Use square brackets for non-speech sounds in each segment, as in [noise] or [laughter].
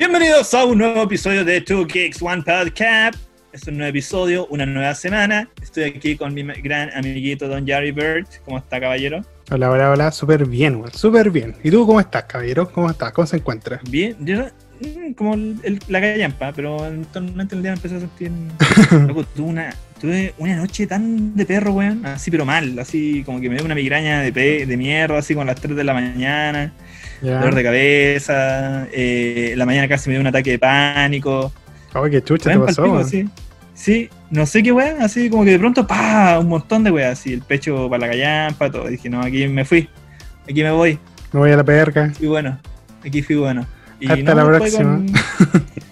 Bienvenidos a un nuevo episodio de Two Kicks One Podcast. Es un nuevo episodio, una nueva semana. Estoy aquí con mi gran amiguito Don Jerry Bird. ¿Cómo está, caballero? Hola, hola, hola. Súper bien. Súper bien. ¿Y tú cómo estás, caballero? ¿Cómo estás? ¿Cómo se encuentra? Bien, yo mm, como el- el- la callampa, pero eventualmente el día me empecé a sentir. [laughs] Loco, tuve una, tuve una noche tan de perro, weón. Así, pero mal. Así como que me dio una migraña de, pe- de mierda, así con las 3 de la mañana. Ya. Dolor de cabeza. eh, la mañana casi me dio un ataque de pánico. Ay, qué chucha te pasó, sí. Sí, no sé qué weón, así como que de pronto, pa, un montón de weas, así, el pecho para la callampa, todo. Dije, no, aquí me fui, aquí me voy, Me voy a la perca. fui bueno, aquí fui bueno. Y Hasta la próxima. con- [laughs]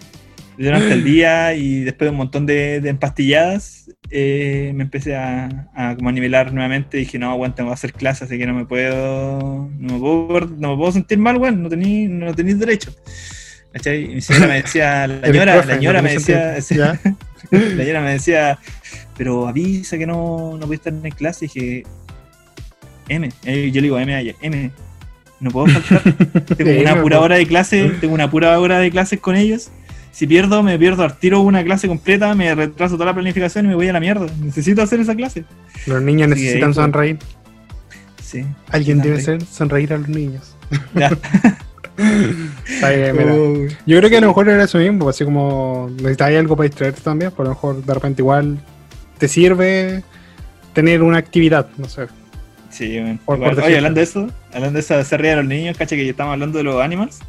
Durante el día y después de un montón de, de empastilladas, eh, me empecé a, a como a nivelar nuevamente. Dije, no, weón, tengo que hacer clases, así que no me puedo, no me puedo, no me puedo sentir mal, weón, no tenéis no tenéis derecho. ¿Cachai? Mi señora me decía, [laughs] la señora, profe, la señora me decía, [laughs] la señora me decía, pero avisa que no, no voy a estar en clase. Y dije, M. Eh, yo le digo M a ella, M. No puedo faltar. [laughs] Tengo una pura hora de clase, tengo una pura hora de clases con ellos. Si pierdo, me pierdo al tiro una clase completa, me retraso toda la planificación y me voy a la mierda. Necesito hacer esa clase. Los niños necesitan ahí, pues. sonreír. Sí. Alguien debe ser sonreír a los niños. Ya. [laughs] Está bien, mira. Uy. Yo creo que a lo mejor era eso mismo, así como necesitas algo para distraerte también, por lo mejor de repente igual te sirve tener una actividad, no sé. Sí. Por- por oye, hablando de eso, hablando de esa ríe de los niños, cacha que estamos hablando de los animals.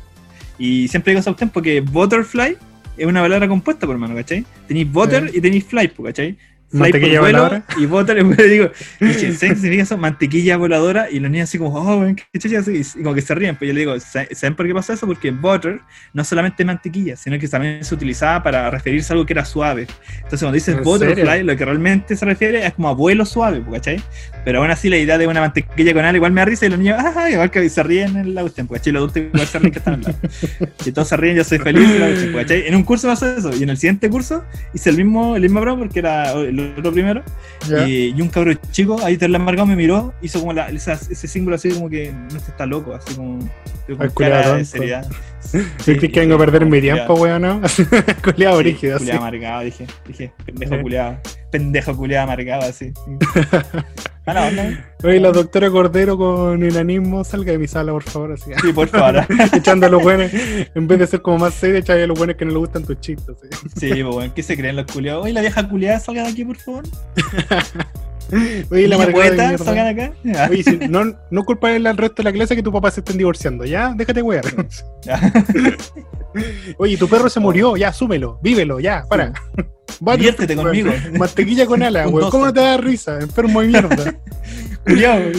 Y siempre digo esa cuestión porque butterfly es una palabra compuesta, por hermano, ¿cachai? Tenéis butter y tenéis fly, ¿cachai? Mantequilla voladora. y butter, pues, digo, dije, ¿sabes qué significa eso? Mantequilla voladora y los niños así como, oh, qué chucha, así, y como que se ríen. Pues yo le digo, "¿Sa- ¿saben por qué pasa eso? Porque butter no solamente es mantequilla, sino que también se utilizaba para referirse a algo que era suave. Entonces cuando dices ¿En butterfly, lo que realmente se refiere es como a vuelo suave, pues, ¿cachai? Pero aún así la idea de una mantequilla con ala igual me da risa y los niños, ah, igual que se ríen en la cuestión, porque los adultos igual se ríen que están al lado. Si todos se ríen, yo soy feliz pues, ¿cachai? En un curso pasó eso, y en el siguiente curso hice el mismo, el mismo broma porque era el otro primero, y, y un cabrón chico, ahí te la amargado me miró, hizo como la, esa- ese símbolo así como que no este está loco, así como con Ay, cara de seriedad. ¿Sí que vengo a perder mi tiempo, weón? ¿no? [laughs] Culeado Sí, brígido, así. culiao amargado, dije, dije, pendejo Eh. culiado, pendejo culiado amargado, así. [laughs] Mala onda, ¿eh? Oye, la doctora Cordero con enanismo, salga de mi sala, por favor, así. Sí, por favor. [laughs] echando a los buenos, en vez de ser como más serio, echando a los buenos que no le gustan tus chistes. así. Sí, pues bueno, ¿qué se creen los culiados? Oye, la vieja culiada, salga de aquí, por favor. [laughs] Oye, la poeta, de acá. Oye, si [laughs] no, no al resto de la clase que tu papá se estén divorciando, ya, déjate wear. [laughs] Oye, tu perro se murió, ya, súmelo, vívelo, ya, para. Vale, Diviértete weón. conmigo. Mantequilla con ala, doce. ¿Cómo te da risa? Enfermo de mierda. Mira,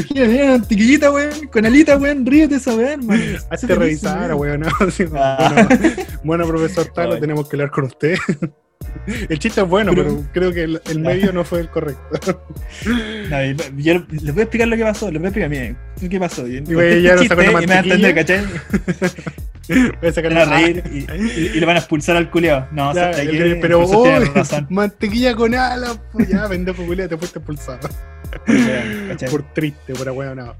mantequillita, weón, con alita, weón, ríete esa weón, man. Hazte revisar, weón. Ah. bueno, bueno, profesor Talo, Ay. tenemos que hablar con usted. El chiste es bueno, Pero- pero creo que el, el [laughs] medio no fue el correcto. No, yo les voy a explicar lo que pasó, les voy a explicar, miren, ¿qué pasó? Y, güey, ya no sacó una y me van a entender. ¿cachai? [laughs] Voy a sacar Van a reír y, y- y le van a expulsar al culiado. No, Ya, o sea, que- pero, tiene oh, [laughs] mantequilla con alas, pues ya, pendejo culiao, te fuiste expulsado. ¿cachai? Por triste, por no.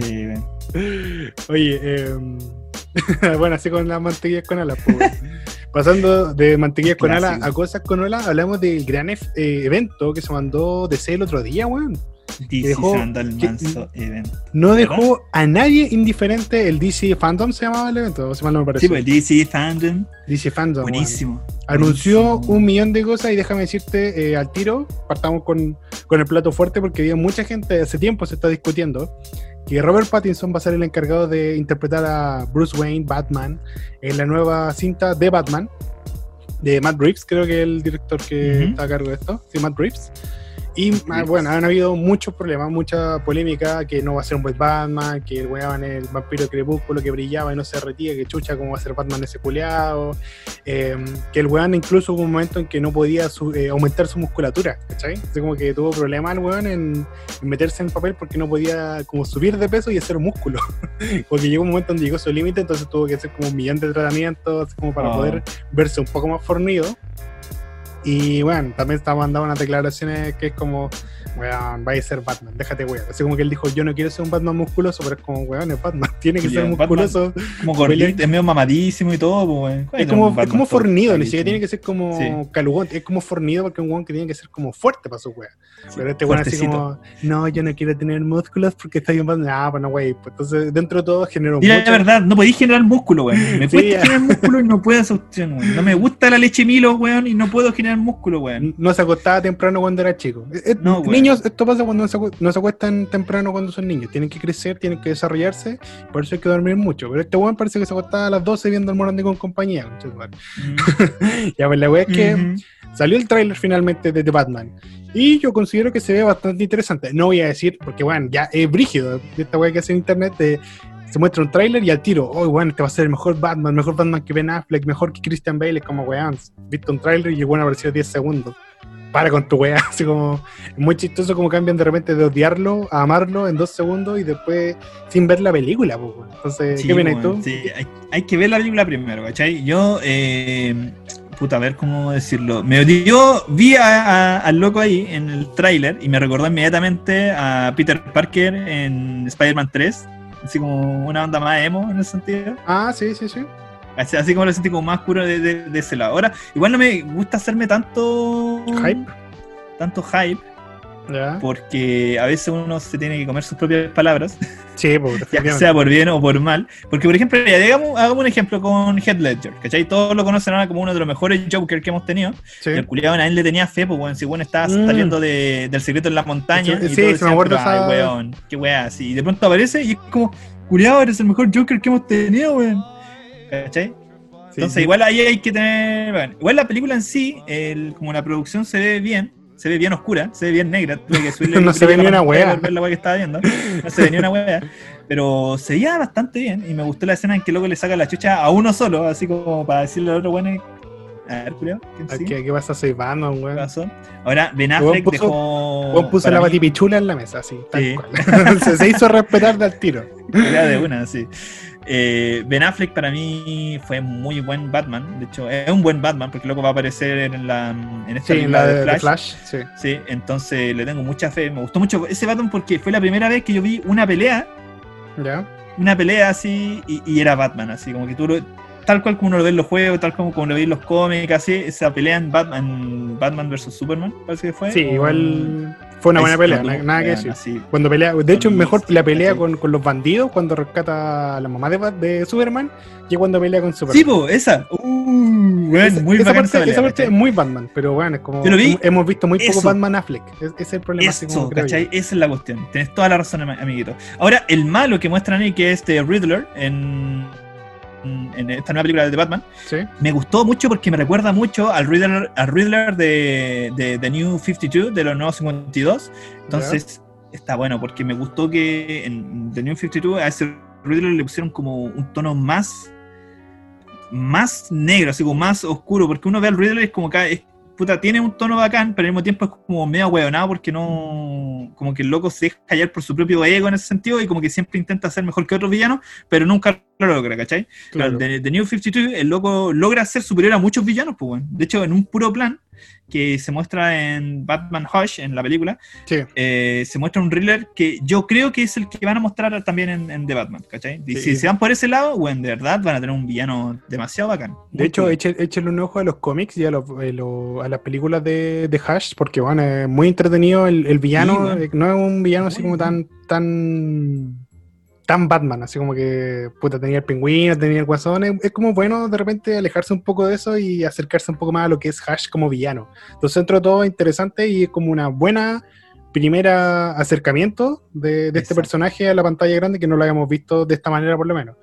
Sí, weón. Oye, eh, [laughs] bueno, así con las mantequillas con alas, [laughs] pues. Pasando de mantequillas con alas a cosas con alas, hablamos del gran ef- eh, evento que se mandó DC el otro día, weón. DC dejó- que- Manso Event. No ¿Verdad? dejó a nadie indiferente el DC Fandom, se llamaba el evento, se mal no me parece. Sí, pues DC Fandom, DC Fandom. buenísimo. Anunció un millón de cosas y déjame decirte eh, al tiro, partamos con, con el plato fuerte porque había mucha gente, hace tiempo se está discutiendo Robert Pattinson va a ser el encargado de interpretar a Bruce Wayne, Batman, en la nueva cinta de Batman, de Matt Reeves, creo que es el director que está a cargo de esto, sí, Matt Reeves. Y ah, bueno, han habido muchos problemas, mucha polémica, que no va a ser un buen Batman, que el weón el vampiro crepúsculo que brillaba y no se derretía, que chucha, cómo va a ser Batman ese culeado, eh, que el weón incluso hubo un momento en que no podía su- eh, aumentar su musculatura, ¿cachai? Así como que tuvo problemas el weón en, en meterse en el papel porque no podía como subir de peso y hacer músculo, [laughs] porque llegó un momento donde llegó su límite, entonces tuvo que hacer como un millón de tratamientos como para Oh. poder verse un poco más fornido. Y bueno, también está mandando unas declaraciones que es como, weón, va a ser Batman, déjate weón. Así como que él dijo, yo no quiero ser un Batman musculoso, pero es como, weón, es Batman, [laughs] tiene que ser musculoso. Como gordito, es medio mamadísimo y todo, pues, weón. Es como, es como fornido, ni siquiera tiene que ser como Sí. calugón, es como fornido porque es un weón que tiene que ser como fuerte para su weón. Pero este weón así como, no, yo no quiero tener músculos porque estoy en Batman. Ah, pues no, wey. Pues entonces, dentro de todo, generó Mira, mucho. la verdad, no podéis generar músculo, weón. Me [laughs] Sí, cuesta generar músculo y no puedo opción, weón. No me gusta la leche Milo, weón, y no puedo generar músculo, weón. No se acostaba temprano cuando era chico. Eh, eh, No, weón. Niños, esto pasa cuando no se, acuestan temprano cuando son niños. Tienen que crecer, tienen que desarrollarse, por eso hay que dormir mucho. Pero este weón parece que se acostaba a las 12 viendo el Morandi con compañía. madre. [laughs] ya, pues la weá es que Ujú. salió el tráiler finalmente de The Batman. Y yo considero que se ve bastante interesante. No voy a decir, porque bueno, ya es brígido de esta weá que hace en internet de se muestra un tráiler y al tiro, oh, bueno, este va a ser el mejor Batman, mejor Batman que Ben Affleck, mejor que Christian Bale, como weón, viste un tráiler y weón apareció 10 segundos. Para con tu weá, [laughs] así como, es muy chistoso como cambian de repente de odiarlo a amarlo en dos segundos y después sin ver la película. Entonces, Sí, ¿qué opinas tú? sí, hay, hay que ver la película primero, ¿cachai? Yo, eh, puta, a ver cómo decirlo. Me dio, vi a- a- al loco ahí en el tráiler y me recordó inmediatamente a Peter Parker en Spider-Man 3. Así como una onda más emo en ese sentido. Ah, sí, sí, sí. Así, así como lo sentí como más puro de, de- de ese lado. Ahora, igual no me gusta hacerme tanto Hype. tanto hype, porque a veces uno se tiene que comer sus propias palabras, Sí, pues, [laughs] ya sea por bien o por mal. Porque, por ejemplo, ya, digamos, hagamos un ejemplo con Heath Ledger, ¿cachai? Todos lo conocen ahora como uno de los mejores Joker que hemos tenido. Sí. Y el culiado a él le tenía fe, pues, weón, si bueno estaba Mm. saliendo de- del secreto en la montaña. Sí, y sí, todos se me acuerdo esa- weón, qué weá, así. Y de pronto aparece y es como, culiado, eres el mejor Joker que hemos tenido, weón. ¿Cachai? Sí, Entonces, sí. igual ahí hay que tener. bueno, igual la película en sí, el- como la producción se ve bien, se ve bien oscura, se ve bien negra. tuve que subirle [laughs] No se ve ni una wea. para ver la wea que estaba viendo. No se ve ni una wea. Pero se veía bastante bien y me gustó la escena en que luego le saca la chucha a uno solo, así como para decirle al otro, bueno, a ver, culiao, ¿quién ¿A sigue? ¿Qué, ¿Qué pasa? Soy Batman, ¿Qué weón. pasó? Ahora, Ben Weón Affleck puso- dejó. Juan puso la batipichula en la mesa, así, tal Sí. cual. [laughs] se, hizo respetar del tiro. [laughs] Ya de una, sí. Eh, ben Affleck para mí fue muy buen Batman. De hecho, es un buen Batman porque luego va a aparecer en, la, en esta Sí, la de de, de Flash. Sí. Sí, entonces le tengo mucha fe. Me gustó mucho ese Batman porque fue la primera vez que yo vi una pelea, ¿Ya? una pelea así, y, y era Batman, así como que tú lo, tal cual como uno lo ve en los juegos, tal como, como lo ve en los cómics, así, esa pelea en Batman, Batman vs Superman, parece que fue. Sí, o- igual fue una buena Es pelea, nada que decir. así. Cuando pelea, de hecho, mejor la pelea con, con los bandidos cuando rescata a la mamá de, de Superman que cuando pelea con Superman. Sí, po, esa. Uh, esa, muy esa parte, esa pelea, esa parte es muy Batman, pero bueno, es como vi. hemos visto muy poco. Batman Affleck. Es- Ese es el problema. así como Eso, creo yo. ¿cachai? Esa es la cuestión. Tienes toda la razón, am- amiguito. Ahora, el malo que muestran ahí, que es este Riddler, en, en esta nueva película de Batman, Sí. me gustó mucho porque me recuerda mucho al Riddler, al Riddler de, de The New 52, de los nuevos 52. Entonces, está bueno, porque me gustó que en The New 52 a ese Riddler le pusieron como un tono más más negro, así como más oscuro, porque uno ve al Riddler y es como que es- puta, tiene un tono bacán, pero al mismo tiempo es como medio hueonado porque no, como que el loco se deja callar por su propio ego en ese sentido y como que siempre intenta ser mejor que otros villanos, pero nunca lo logra, ¿cachai? Claro. Pero de, de New 52, el loco logra ser superior a muchos villanos, pues bueno. De hecho, en un puro plan que se muestra en Batman Hush, en la película, Sí. eh, se muestra un Riddler que yo creo que es el que van a mostrar también en, en The Batman, ¿cachai? Y Sí. si se van por ese lado, bueno, de verdad van a tener un villano demasiado bacán. De hecho, cool. échenle un ojo a los cómics y a, los- eh, a las películas de, de Hash, porque bueno, es muy entretenido el, el villano. Sí, bueno. eh, No es un villano así como tan, tan, tan Batman, así como que puta, tenía el pingüino, tenía el guasón. Es, es como bueno de repente alejarse un poco de eso y acercarse un poco más a lo que es Hash como villano. Entonces, dentro de todo, interesante y es como una buena primera acercamiento de, de este personaje a la pantalla grande que no lo habíamos visto de esta manera por lo menos.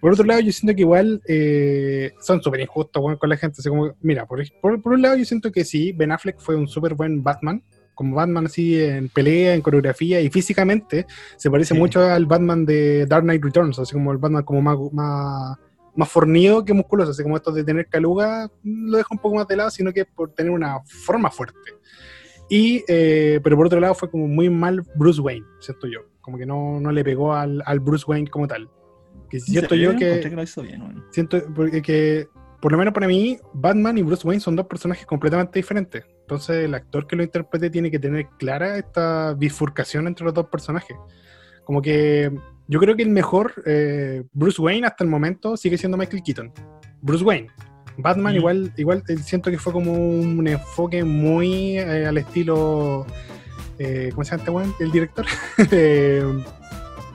Por otro lado, yo siento que igual eh, son súper injustos weón, con la gente. Así como, mira, por, por, por un lado yo siento que sí, Ben Affleck fue un súper buen Batman. Como Batman así en pelea, en coreografía y físicamente se parece Sí. mucho al Batman de Dark Knight Returns, así como el Batman como más, más, más fornido que musculoso, así como esto de tener caluga mm, lo deja un poco más de lado, sino que por tener una forma fuerte. Y, eh, pero por otro lado fue como muy mal Bruce Wayne, siento yo. Como que no, no le pegó al, al Bruce Wayne como tal. Que ¿En siento yo que que lo hizo bien, bueno. siento porque que por lo menos para mí Batman y Bruce Wayne son dos personajes completamente diferentes Entonces el actor que lo interprete tiene que tener clara esta bifurcación entre los dos personajes. Como que yo creo que el mejor eh, Bruce Wayne hasta el momento sigue siendo Michael Keaton. Bruce Wayne. Batman Mm. igual, igual eh, siento que fue como un enfoque muy eh, al estilo... eh, ¿Cómo se llama este weón? El director. [laughs]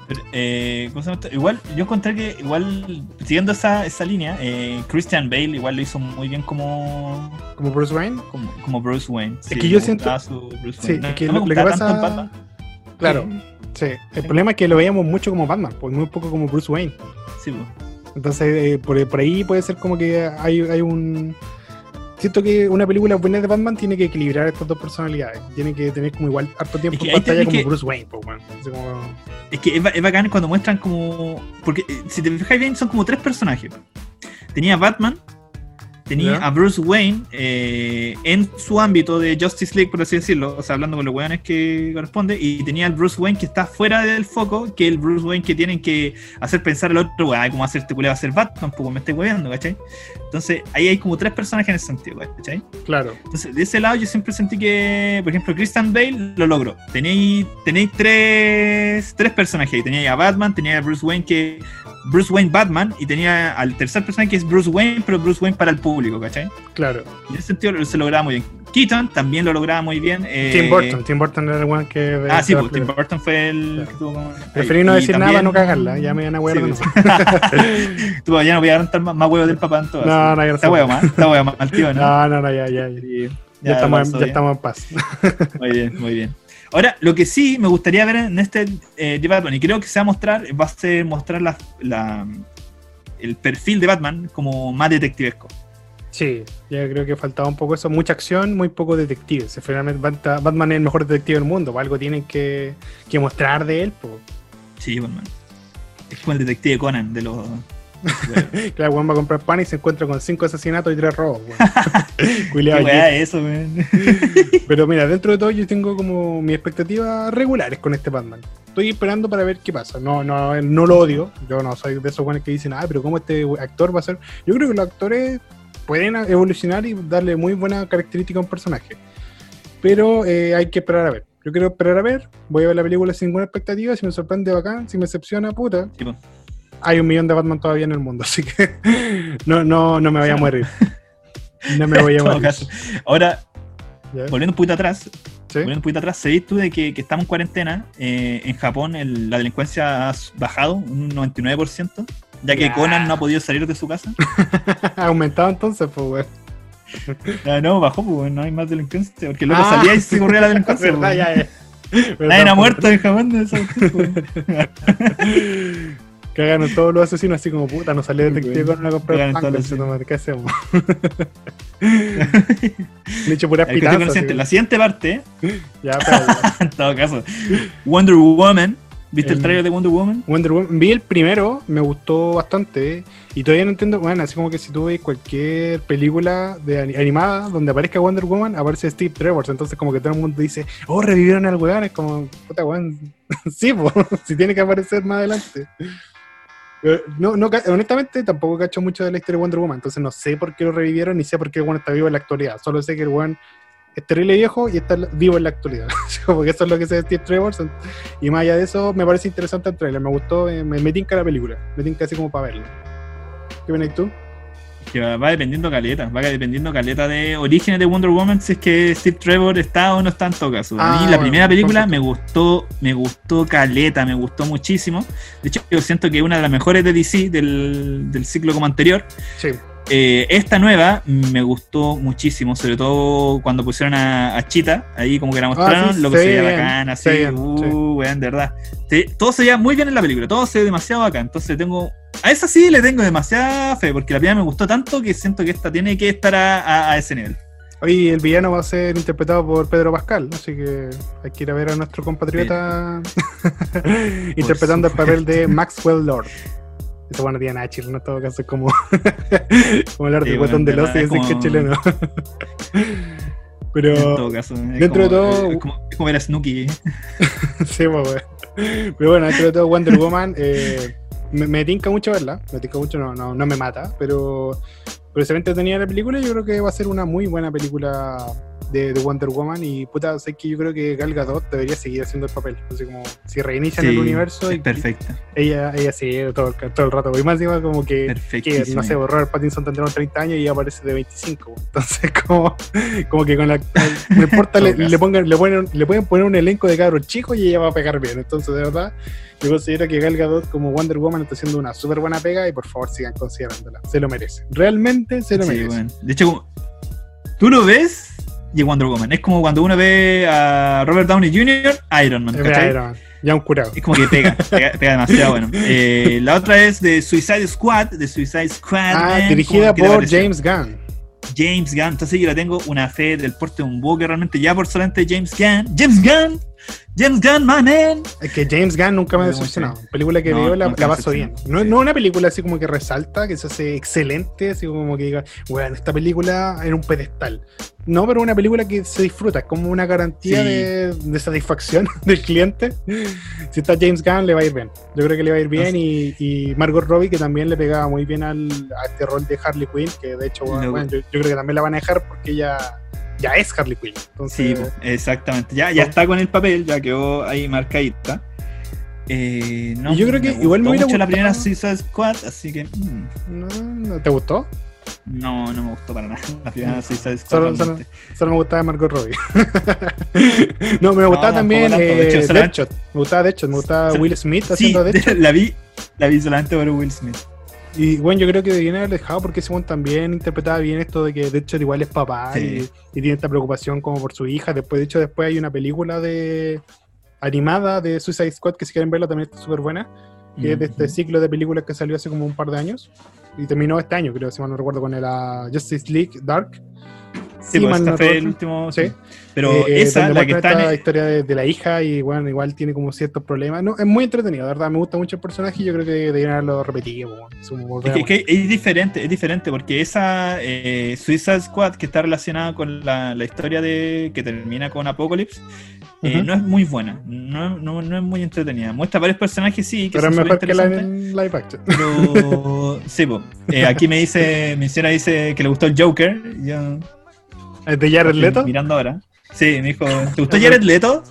Pero, eh, ¿cómo se llama esto? Igual, yo encontré que, igual, siguiendo esa, esa línea, eh, Christian Bale igual lo hizo muy bien como, como Bruce Wayne. como, como Bruce Wayne. Sí, que yo siento- Bruce Sí, Wayne. es que No me lo- lo que pasa- Batman. Claro, sí. El problema es que lo veíamos mucho como Batman, pues muy poco como Bruce Wayne. Sí, pues. Entonces, eh, por, por ahí puede ser como que hay, hay un. Siento que una película buena de Batman tiene que equilibrar estas dos personalidades. Tiene que tener como igual harto tiempo Es que en pantalla como que- Bruce Wayne, pues, bueno. Así como- Es que es, es bacán cuando muestran como. Porque eh, si te fijas bien, son como tres personajes. Tenía Batman, tenía Ya. a Bruce Wayne eh, en su ámbito de Justice League, por así decirlo, o sea, hablando con los weones que corresponde, y tenía al Bruce Wayne que está fuera del foco, que el Bruce Wayne que tienen que hacer pensar al otro, weón, "Ay, ¿cómo hacer este culeo va a ser Batman? Pues me estoy weando, ¿cachai? Entonces ahí hay como tres personajes en ese sentido, ¿cachai? Claro. Entonces, de ese lado yo siempre sentí que, por ejemplo, Christian Bale lo logró. Tenéis, tenéis tres, tres personajes. ahí. Teníais a Batman, tenía a Bruce Wayne que. Bruce Wayne Batman y tenía al tercer personaje que es Bruce Wayne, pero Bruce Wayne para el público, ¿cachai? Claro. En ese sentido se lograba muy bien. Keaton también lo lograba muy bien. eh, Tim Burton. Tim Burton era el one que. Ah, sí, pues, Tim. Burton fue el Claro. que tuvo como. Preferí no decir nada para no cagarla. Ya me van a huear Sí, pues. [laughs] Tú, ya no voy a agarrar más, más huevos del papá en todo. No, no, Está huevo más, está huevo más, tío, ¿no? [laughs] No, no, no, ya, ya. Ya, Sí, ya estamos, ya estamos en paz. [laughs] Muy bien, muy bien. Ahora, lo que sí me gustaría ver en este eh, de Batman, y creo que se va a mostrar, va a ser mostrar la, la- el perfil de Batman como más detectivesco. Sí, ya creo que faltaba un poco eso. Mucha acción, muy poco detective. Si finalmente Bat- Batman es el mejor detective del mundo, pues algo tienen que, que mostrar de él. Pues. Sí, Batman. Es como el detective Conan de los. [laughs] Claro, Juan va a comprar pan y se encuentra con cinco asesinatos y tres robos. weón. [laughs] [laughs] ¿Qué Culeado, weá es eso, weón? Pero mira, dentro de todo yo tengo como mis expectativas regulares con este Batman. Estoy esperando para ver qué pasa. No, no, no lo odio. Yo no soy de esos buenos que dicen, ah, pero ¿cómo este actor va a ser? Yo creo que los actores pueden evolucionar y darle muy buena característica a un personaje. Pero eh, hay que esperar a ver. Yo quiero esperar a ver. Voy a ver la película sin ninguna expectativa. Si me sorprende, bacán. Si me decepciona, puta. Sí, po. Hay un millón de Batman todavía en el mundo, [laughs] así que no, no, no me voy a morir. No me [laughs] voy a morir. caso. Ahora, ¿Ya? volviendo un poquito atrás, ¿Sí? volviendo un poquito atrás, ¿sabéis tú de que, que estamos en cuarentena? Eh, en Japón el- la delincuencia ha bajado un 99%, ya que Ya. Conan no ha podido salir de su casa. [laughs] Ha aumentado entonces, pues, weón. [laughs] Ah, no, bajó, pues, weón, no hay más delincuencia, porque luego Ah. salía y se corría la delincuencia. [laughs] verdad, pues. ya, ya. Nadie ha pues. muerto en Japón de esa pues. Cagaron todos los asesinos así como puta, no salió detective con una comprar cagaron pan, ¿qué hacemos? Le he hecho pura La cuestión pitazo. consciente. La siguiente parte, Ya, pero ya. en todo caso, Wonder Woman. ¿Viste el El- trailer de Wonder Woman? Wonder Woman, vi el primero, me gustó bastante. Y todavía no entiendo, bueno, así como que si tú ves cualquier película de ani- animada donde aparezca Wonder Woman, aparece Steve Trevor. Entonces, como que todo el mundo dice, oh, revivieron al weón. Es como, puta weón. [laughs] sí, [laughs] si tiene que aparecer más adelante. No, no, honestamente, tampoco cacho mucho de la historia de Wonder Woman. Entonces, no sé por qué lo revivieron ni sé por qué el weón está vivo en la actualidad. Solo sé que el weón es terrible viejo y está vivo en la actualidad. [laughs] como que eso es lo que sé de Steve Trevor. y más allá de eso, me parece interesante el trailer. Me gustó, eh, me, me tinca la película. Me tinca así como para verla. ¿Qué ven tú? Que va, va dependiendo caleta, va dependiendo caleta de orígenes de Wonder Woman, si es que Steve Trevor está o no está en todo caso. A Ah, mí la bueno, primera película perfecto. me gustó, me gustó caleta, me gustó muchísimo. De hecho, yo siento que es una de las mejores de DC del, del ciclo como anterior. Sí. Eh, esta nueva me gustó muchísimo, sobre todo cuando pusieron a, a Chita, ahí como que la mostraron, Ah, sí, lo que se se veía bacán, así, bien, uh, sí. weón, de verdad. Sí, todo se veía muy bien en la película, todo se ve demasiado bacán, entonces tengo, a esa sí le tengo demasiada fe, porque la primera me gustó tanto que siento que esta tiene que estar a, a- a ese nivel. Hoy el villano va a ser interpretado por Pedro Pascal, así que hay que ir a ver a nuestro compatriota [laughs] interpretando el papel de Maxwell Lord. Eso bueno tiene nada de chileno en todo caso, es como, [laughs] como hablar Sí, del bueno, botón de los y es que es como- chileno. En Pero todo caso, es dentro de como- todo- es como, es como era Snooki. [laughs] Sí, pues. Pero bueno, dentro de todo, Wonder Woman eh, me, me tinca mucho verla. Me tinca mucho, no, no, no me mata, pero, pero se ve entretenida la película y yo creo que va a ser una muy buena película de, de Wonder Woman y puta, sé que yo creo que Gal Gadot debería seguir haciendo el papel. Así como si reinician Sí, el universo y perfecta. ella, ella sigue todo el, todo el rato. Y más encima como que, que no sé, Robert Pattinson tendrá unos 30 años y ella aparece de 25. Entonces [laughs] como, como que con la... No importa, [laughs] le, le, pongan, le, ponen, le pueden poner un elenco de cabros chicos y ella va a pegar bien. Entonces de verdad, yo considero que Gal Gadot como Wonder Woman está haciendo una súper buena pega y por favor sigan considerándola. Se lo merece. Realmente se lo Sí, merece. bueno. De hecho, tú lo ves y Wonder Woman. Es como cuando uno ve a Robert Downey Jr., Iron Man. Iron Man, Ya un curado. Es como que pega, [laughs] pega, pega demasiado bueno. Eh, la otra es de Suicide Squad, de Suicide Squad. Ah, man. dirigida ¿Cómo- qué te por? James Gunn. James Gunn. Entonces yo le tengo una fe del porte de un buque realmente ya por solamente James Gunn. James Gunn. James Gunn, my man. Es que James Gunn nunca me ha decepcionado. sí. Película que No, veo la, la paso bien. No, Sí. no una película así como que resalta, que se hace excelente, así como que diga, bueno, esta película en un pedestal. No, pero una película que se disfruta, es como una garantía Sí. de, de satisfacción [laughs] del cliente. Si está James Gunn, le va a ir bien. Yo creo que le va a ir bien. Y, y Margot Robbie, que también le pegaba muy bien al, a este rol de Harley Quinn, que de hecho, bueno, No. bueno, yo, yo creo que también la van a dejar porque ella ya es Harley Quinn. Sí, Entonces, exactamente. Ya, ya está con el papel, ya quedó ahí marcadita. Eh, no, Y yo creo que igual me hubiera la primera Suicide Squad, así que mm, no, ¿no ¿te gustó? no, no me gustó para nada [laughs] la primera Suicide Squad. Solo- solo- realmente. Solo me gustaba Margot Robbie. [laughs] no, me gustaba también eh, Deadshot. Me gustaba Deadshot, me gustaba Will Smith Sí, haciendo [laughs] Deadshot. la vi, la vi solamente por Will Smith. Y bueno, yo creo que haber dejado porque Simon también interpretaba bien esto de que Deadshot igual es papá Sí. y, y tiene esta preocupación como por su hija. Después, de hecho, después hay una película de animada de Suicide Squad que si quieren verla también está súper buena. Que es de este ciclo de películas que salió hace como un par de años. Y terminó este año, creo, si mal no recuerdo, con el ah, Justice League Dark. Sí, pues esta fue el último. Sí. sí. Pero Eh, esa, la que está el- historia de, de la hija y bueno, igual tiene como ciertos problemas. No, es muy entretenido, de verdad, me gusta mucho el personaje y yo creo que deberían haberlo repetido. como, es Es a que, que es diferente, es diferente, porque esa eh, Suicide Squad que está relacionada con la, la historia de que termina con Apocalypse, eh, no es muy buena, no, no, no es muy entretenida. Muestra varios personajes, sí, que Pero es son mejor que la en live action. Pero [laughs] sí, po. Eh, aquí me dice, mi señora dice que le gustó el Joker. Yo ¿Es de Jared Leto? mirando ahora. Sí, me dijo, ¿te gustó Jared Leto?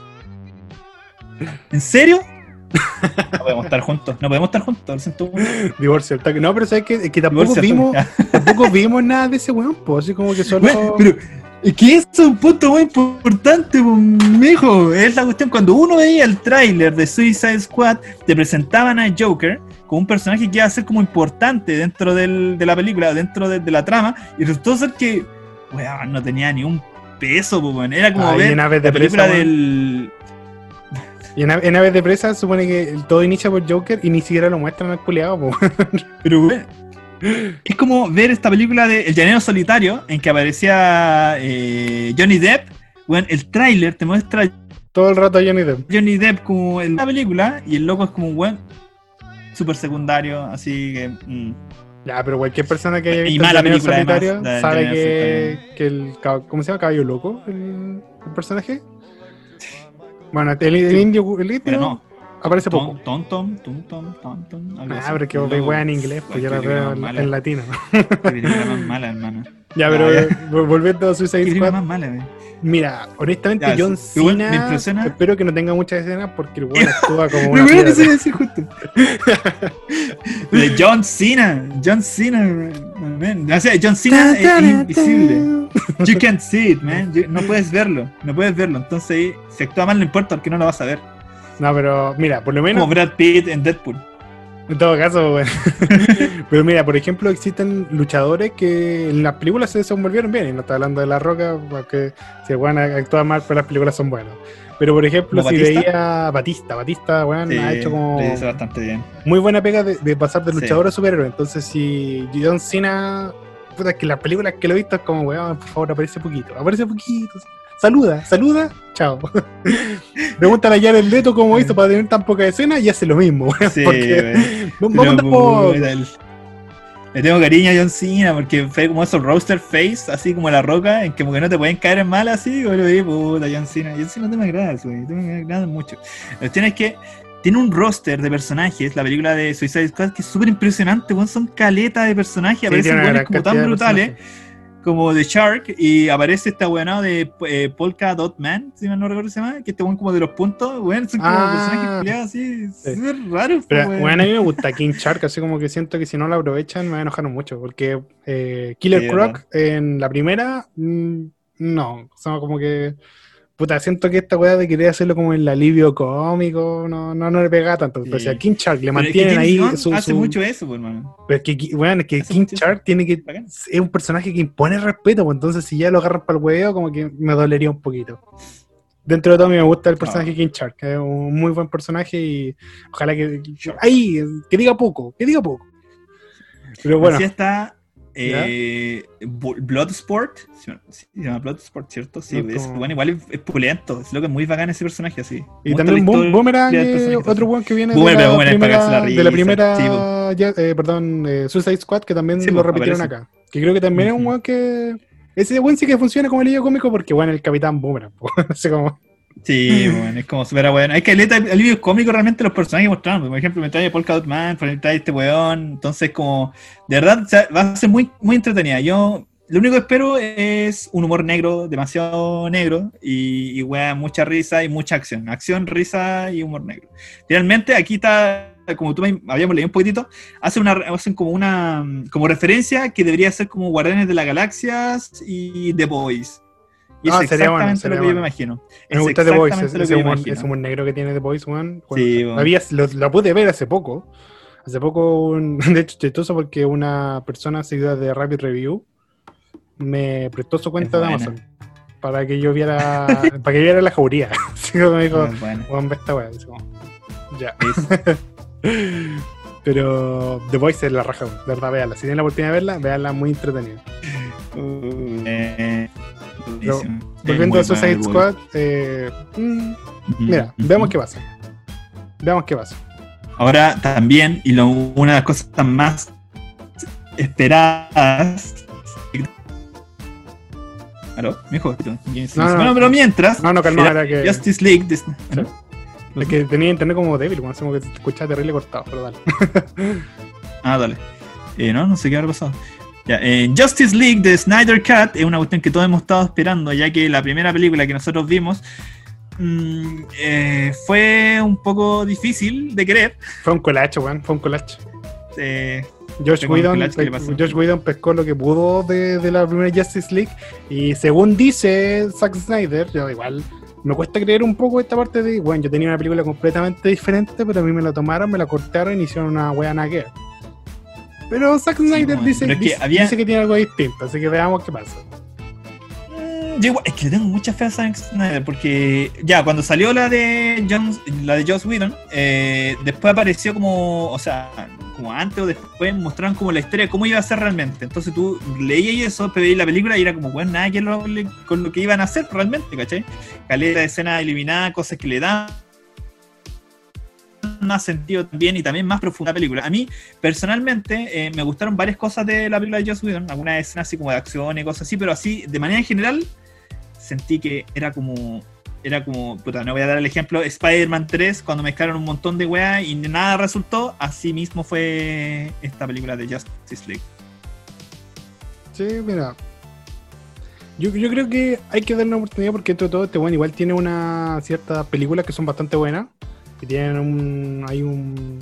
¿En serio? No podemos estar juntos, no podemos estar juntos. Divorcio. No, pero sabes que, es que tampoco Divorcio, vimos, tampoco vimos nada de ese weón, pues así como que solo. Bueno, pero es que eso es un punto muy importante, po, mijo. Es la cuestión. Cuando uno veía el tráiler de Suicide Squad, te presentaban a Joker como un personaje que iba a ser como importante dentro del- de la película, dentro de, de la trama, y resultó ser que, weón, no tenía ni un peso, po, weón. Era como Ay, ver en Aves la de película Presa, del. Y en, en Aves de Presa supone que todo inicia por Joker y ni siquiera lo muestran al culiado, pues. [laughs] Pero, weón, Es como ver esta película de El Llanero Solitario, en que aparecía eh, Johnny Depp. Weón, el tráiler te muestra Todo el rato Johnny Depp. Johnny Depp como en la película y el loco es como un weón súper secundario, así que. mm. Ya, pero cualquier persona que haya Y visto mala el además, solitario sabe que, que el. ¿Cómo se llama? Caballo loco, el, el personaje. Bueno, el, el indio, el Pero indio no, aparece poco. Tom, Tom, Tom, Tom, Tom, Ah, pero que vos en inglés, pues yo la veo en, en latino. qué película más mala, hermano. [laughs] Ya, Ah, pero ya. eh, vol- volviendo a Suicide Squad, más mala, wey. mira, honestamente Ya, John igual me Cena, impresiona. espero que no tenga muchas escenas porque el weón actúa como [laughs] Me una voy a piedra. decir justo. De John Cena, John Cena, man. O sea, John Cena es invisible. You can't see it, man. No puedes verlo, no puedes verlo. Entonces, si actúa mal, no importa porque no lo vas a ver. No, pero mira, por lo menos, Como Brad Pitt en Deadpool. en todo caso, weón. [laughs] pero mira, por ejemplo, existen luchadores que en las películas se desenvolvieron bien, y no está hablando de La Roca, porque si weón actúa mal, pero las películas son buenas. Pero por ejemplo, ¿Como si Batista? veía Batista, Batista, weón, Sí, ha hecho como hizo bastante bien. muy buena pega de, de pasar de Sí. luchador a superhéroe. Entonces, si John Cena, puta, es que las películas que lo he visto es como, weón, por favor, aparece poquito, aparece poquito. Saluda, saluda, chao. [laughs] Pregúntale a Jared Leto cómo hizo para tener tan poca escena y hace lo mismo. Sí, porque güey. [laughs] el- Le tengo cariño a John Cena porque fue como esos roaster face, así como la roca, en que como que no te pueden caer en mal así, vi, puta, John Cena. John Cena no te me agradas, güey, te me agradas mucho. La cuestión es que tiene un roster de personajes, la película de Suicide Squad, que es súper impresionante, son caletas de personajes, Sí, aparecen como tan brutales. personajes. Como de Shark y aparece esta weonado de eh, Polka Dot Man, si mal no recuerdo se llama, que este weón como de los puntos, weón, son como Ah. personajes así, Sí. súper raros, Pero weón. bueno, a mí me gusta King Shark, así como que siento que si no lo aprovechan me va a enojar mucho, porque eh, Killer Sí, Croc en la primera, mm, no, o sea, como que, puta, siento que esta weá de querer hacerlo como el alivio cómico, no, no, no le pega tanto. Sí. O sea, King Shark le Pero es que mantienen ahí su... hace su- mucho eso, pues, hermano. pero es que, bueno, es que Hace King. Shark tiene que... Es un personaje que impone respeto, pues entonces si ya lo agarran para el huevo, como que me dolería un poquito. Dentro de todo a mí me gusta el personaje Ah. King Shark, que es un muy buen personaje y ojalá que... Ahí, que diga poco, que diga poco. Pero bueno, Así está eh, Bloodsport, se llama Bloodsport, ¿cierto? Sí, No, es, como- bueno, igual es, es pulento, es lo que es muy bacán ese personaje así. y también Boom- Boomerang, otro weón que viene Boomerang, de la Boomerang, primera, la de la risa, primera ya, eh, perdón, eh, Suicide Squad, que también Sí, lo repitieron aparece. acá. Que creo que también es un weón que... Ese weón sí que funciona como alivio cómico porque, bueno, el Capitán Boomerang. po. [laughs] Así como... Sí, [laughs] bueno, es como súper bueno. Es que el alivio cómico realmente los personajes que mostraron. Por ejemplo, me trae Polka Dot Man, me trae este weón. Entonces, como, de verdad, o sea, va a ser muy, muy entretenida. Yo, lo único que espero es un humor negro, demasiado negro, y, y weón, mucha risa y mucha acción. Acción, risa y humor negro. Finalmente, aquí está, como tú me habíamos leído un poquitito, hacen, una, hacen como una como referencia que debería ser como Guardianes de las Galaxias y The Boys. Y Ah, es sería bueno, exactamente sería lo que yo me bueno. imagino. Me Es gusta The Voice, exactamente ese, humor, imagino. ese humor negro que tiene The Voice. Bueno, Sí, bueno. lo, la pude ver hace poco. Hace poco, un- [laughs] de hecho, chistoso porque una persona seguidora de Rapid Review me prestó su cuenta Es de. Amazon para que yo viera, [laughs] para que viera la jauría. [laughs] Así como me dijo, weón, ve esta weá. Ya. Es- Pero The Voice es la raja. De verdad, véanla. Si tienen la oportunidad de verla, véanla muy entretenida. eh, buenísimo. Volviendo a Suicide Squad, eh, mm, mira, veamos qué pasa. Veamos qué pasa. Ahora también, y lo- una de las cosas más esperadas. ¿Aló? Mijo, No, no, bueno, no. pero mientras. No, no, calma, era era que. Justice League. des- ¿aló? Es que tenía internet como débil, como como que te escuchaba terrible cortado, pero dale. Ah, dale. Eh, no, no sé qué habrá pasado. Ya, eh, Justice League de Snyder Cut es una cuestión que todos hemos estado esperando, ya que la primera película que nosotros vimos mm, eh, fue un poco difícil de creer. Fue un colacho, weón, fue un colacho. Eh, Josh Whedon, pescó lo que pudo de, de la primera Justice League y según dice Zack Snyder, yo igual me cuesta creer un poco esta parte de, bueno, yo tenía una película completamente diferente, pero a mí me la tomaron, me la cortaron y hicieron una wea ver. Pero Zack Snyder dice, es que dice, había- dice que tiene algo distinto, así que veamos qué pasa. Mm, Yo igual- es que le tengo mucha fe a Zack Snyder porque ya cuando salió la de John, la de Joss Whedon, eh, después apareció como, o sea, como antes o después mostraron como la historia de cómo iba a ser realmente. Entonces tú leías eso, pero veías la película y era como, bueno, nada que lo- con lo que iban a hacer realmente, ¿cachai? Caleta de escena eliminada, cosas que le dan más sentido también y también más profunda la película. A mí, personalmente, eh, me gustaron varias cosas de la película de Joss Whedon, algunas escenas así como de acción y cosas así, pero así, de manera en general, sentí que era como. Era como, no voy a dar el ejemplo, Spider-Man 3, cuando mezclaron un montón de weas y nada resultó, así mismo fue esta película de Justice League. Sí, mira. Yo, yo creo que hay que darle una oportunidad porque dentro de todo este bueno igual tiene una ciertas películas que son bastante buenas. Que tienen un. hay un.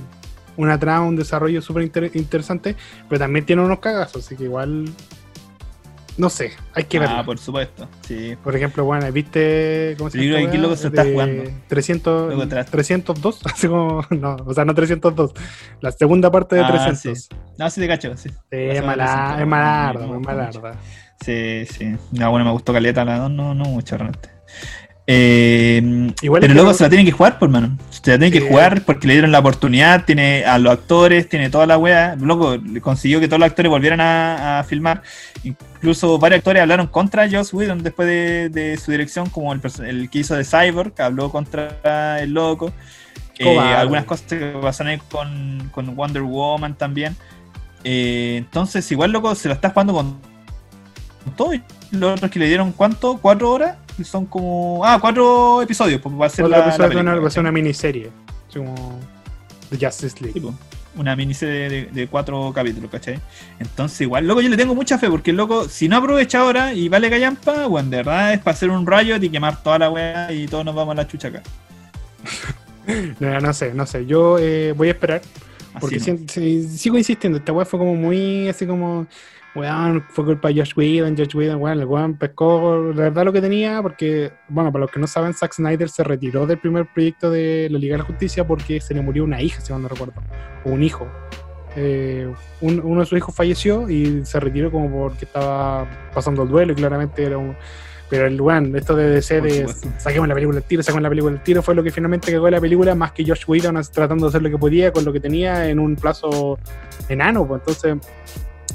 una trama, un desarrollo súper inter- interesante. Pero también tiene unos cagazos, así que igual. No sé, hay que verla. Ah, por supuesto, sí. Por ejemplo, bueno, ¿viste cómo se llama? esta loco se está jugando. 300, Luego atrás. 302, así como, no, o sea, no 302, la segunda parte de Ah, 300. sí. No, sí te cacho, sí. Es mala, es malarda, muy malarda. Sí, sí. No, bueno, me gustó Caleta, la dos no, no mucho realmente. Eh, Igual pero que luego no- se la tienen que jugar, por mano. Se la tienen Sí. que jugar porque le dieron la oportunidad, tiene a los actores, tiene toda la wea. Loco, consiguió que todos los actores volvieran a, a filmar. Incluso varios actores hablaron contra Joss Whedon después de, de su dirección, como el, que hizo de Cyborg, que habló contra el loco. Eh, algunas cosas que pasaron ahí con, con Wonder Woman también. Eh, entonces, igual, loco, se lo está jugando con todo. Y los otros que le dieron, ¿cuánto? ¿Cuatro horas? Y son como. Ah, cuatro episodios. Pues va a ser la, la una- va a ser una miniserie, como The Justice League. Una miniserie de, de cuatro capítulos, ¿cachai? Entonces, igual, loco, yo le tengo mucha fe, porque el loco, si no aprovecha ahora y vale callampa, bueno, de verdad es para hacer un rayo y quemar toda la weá y todos nos vamos a la chucha acá. [laughs] No, no sé, no sé. Yo eh, voy a esperar. Porque no. si- si- sigo insistiendo, esta weá fue como muy así como, weón, fue culpa de Josh Whedon, Josh Whedon, weón, el weón pescó la verdad lo que tenía, porque, bueno, para los que no saben, Zack Snyder se retiró del primer proyecto de la Liga de la Justicia porque se le murió una hija, si mal no recuerdo, o un hijo. Eh, un- uno de sus hijos falleció y se retiró como porque estaba pasando el duelo y claramente era un... Pero el weón, esto de DC de saquemos la película al tiro, saquemos la película al tiro, fue lo que finalmente cagó la película, más que Josh Whedon tratando de hacer lo que podía con lo que tenía en un plazo enano, pues entonces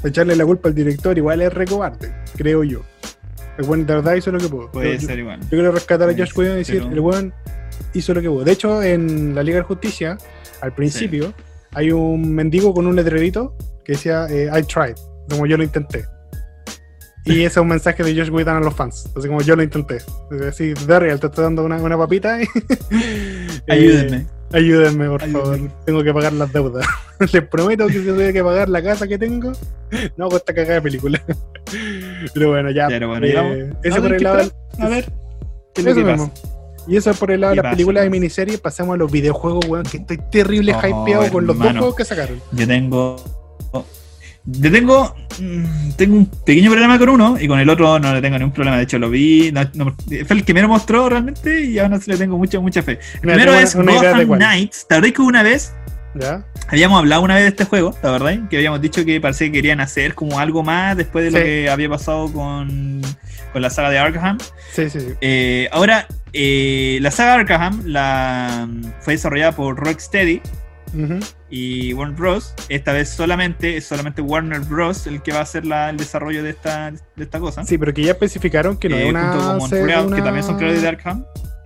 echarle la culpa al director igual es recobarde, creo yo. El weón de verdad hizo lo que pudo. Puede yo, ser igual. yo quiero rescatar a Josh Whedon y decir, pero- el weón hizo lo que pudo. De hecho, en la Liga de Justicia, al principio, hay un mendigo con un letrerito que decía, eh, I tried, como yo lo intenté. Y ese es un mensaje de Josh Whedon a los fans, así como yo lo intenté. Así, Daryl, te estoy dando una, una papita. y- [laughs] [laughs] Eh, Ayúdenme. por Ayúdenme. favor. Tengo que pagar las deudas. [laughs] Les prometo que si tengo que pagar la casa que tengo, [laughs] no hago esta cagada de película. [laughs] Pero bueno, ya. Pero bueno, eh, ese por el lado del- A ver, ¿qué eso mismo. Y eso es por el lado de ¿Qué las pasa, películas de miniseries. Pasamos a los videojuegos, weón, que estoy terrible Oh, hypeado con los dos juegos que sacaron. Yo tengo. Yo tengo. mm, Tengo un pequeño problema con uno y con el otro no le tengo ningún problema. De hecho, lo vi. no- no- fue el que me lo mostró realmente y aún así le tengo mucha, mucha fe. El Mira, primero es Gotham. Knights. ¿Te acordás que una vez ¿Ya? habíamos hablado una vez de este juego? ¿La verdad? Que habíamos dicho que parecía que querían hacer como algo más después de lo que había pasado con, con la saga de Arkham. Sí, sí, sí. Eh, ahora, eh, la saga Arkham la, fue desarrollada por Rocksteady Ujú. y Warner Bros. Esta vez solamente es solamente Warner Bros. el que va a hacer la- el desarrollo de esta, de esta cosa. Sí, pero que ya especificaron que no Eh, es una. junto con se- Montreal, una- que también son creadores de Arkham.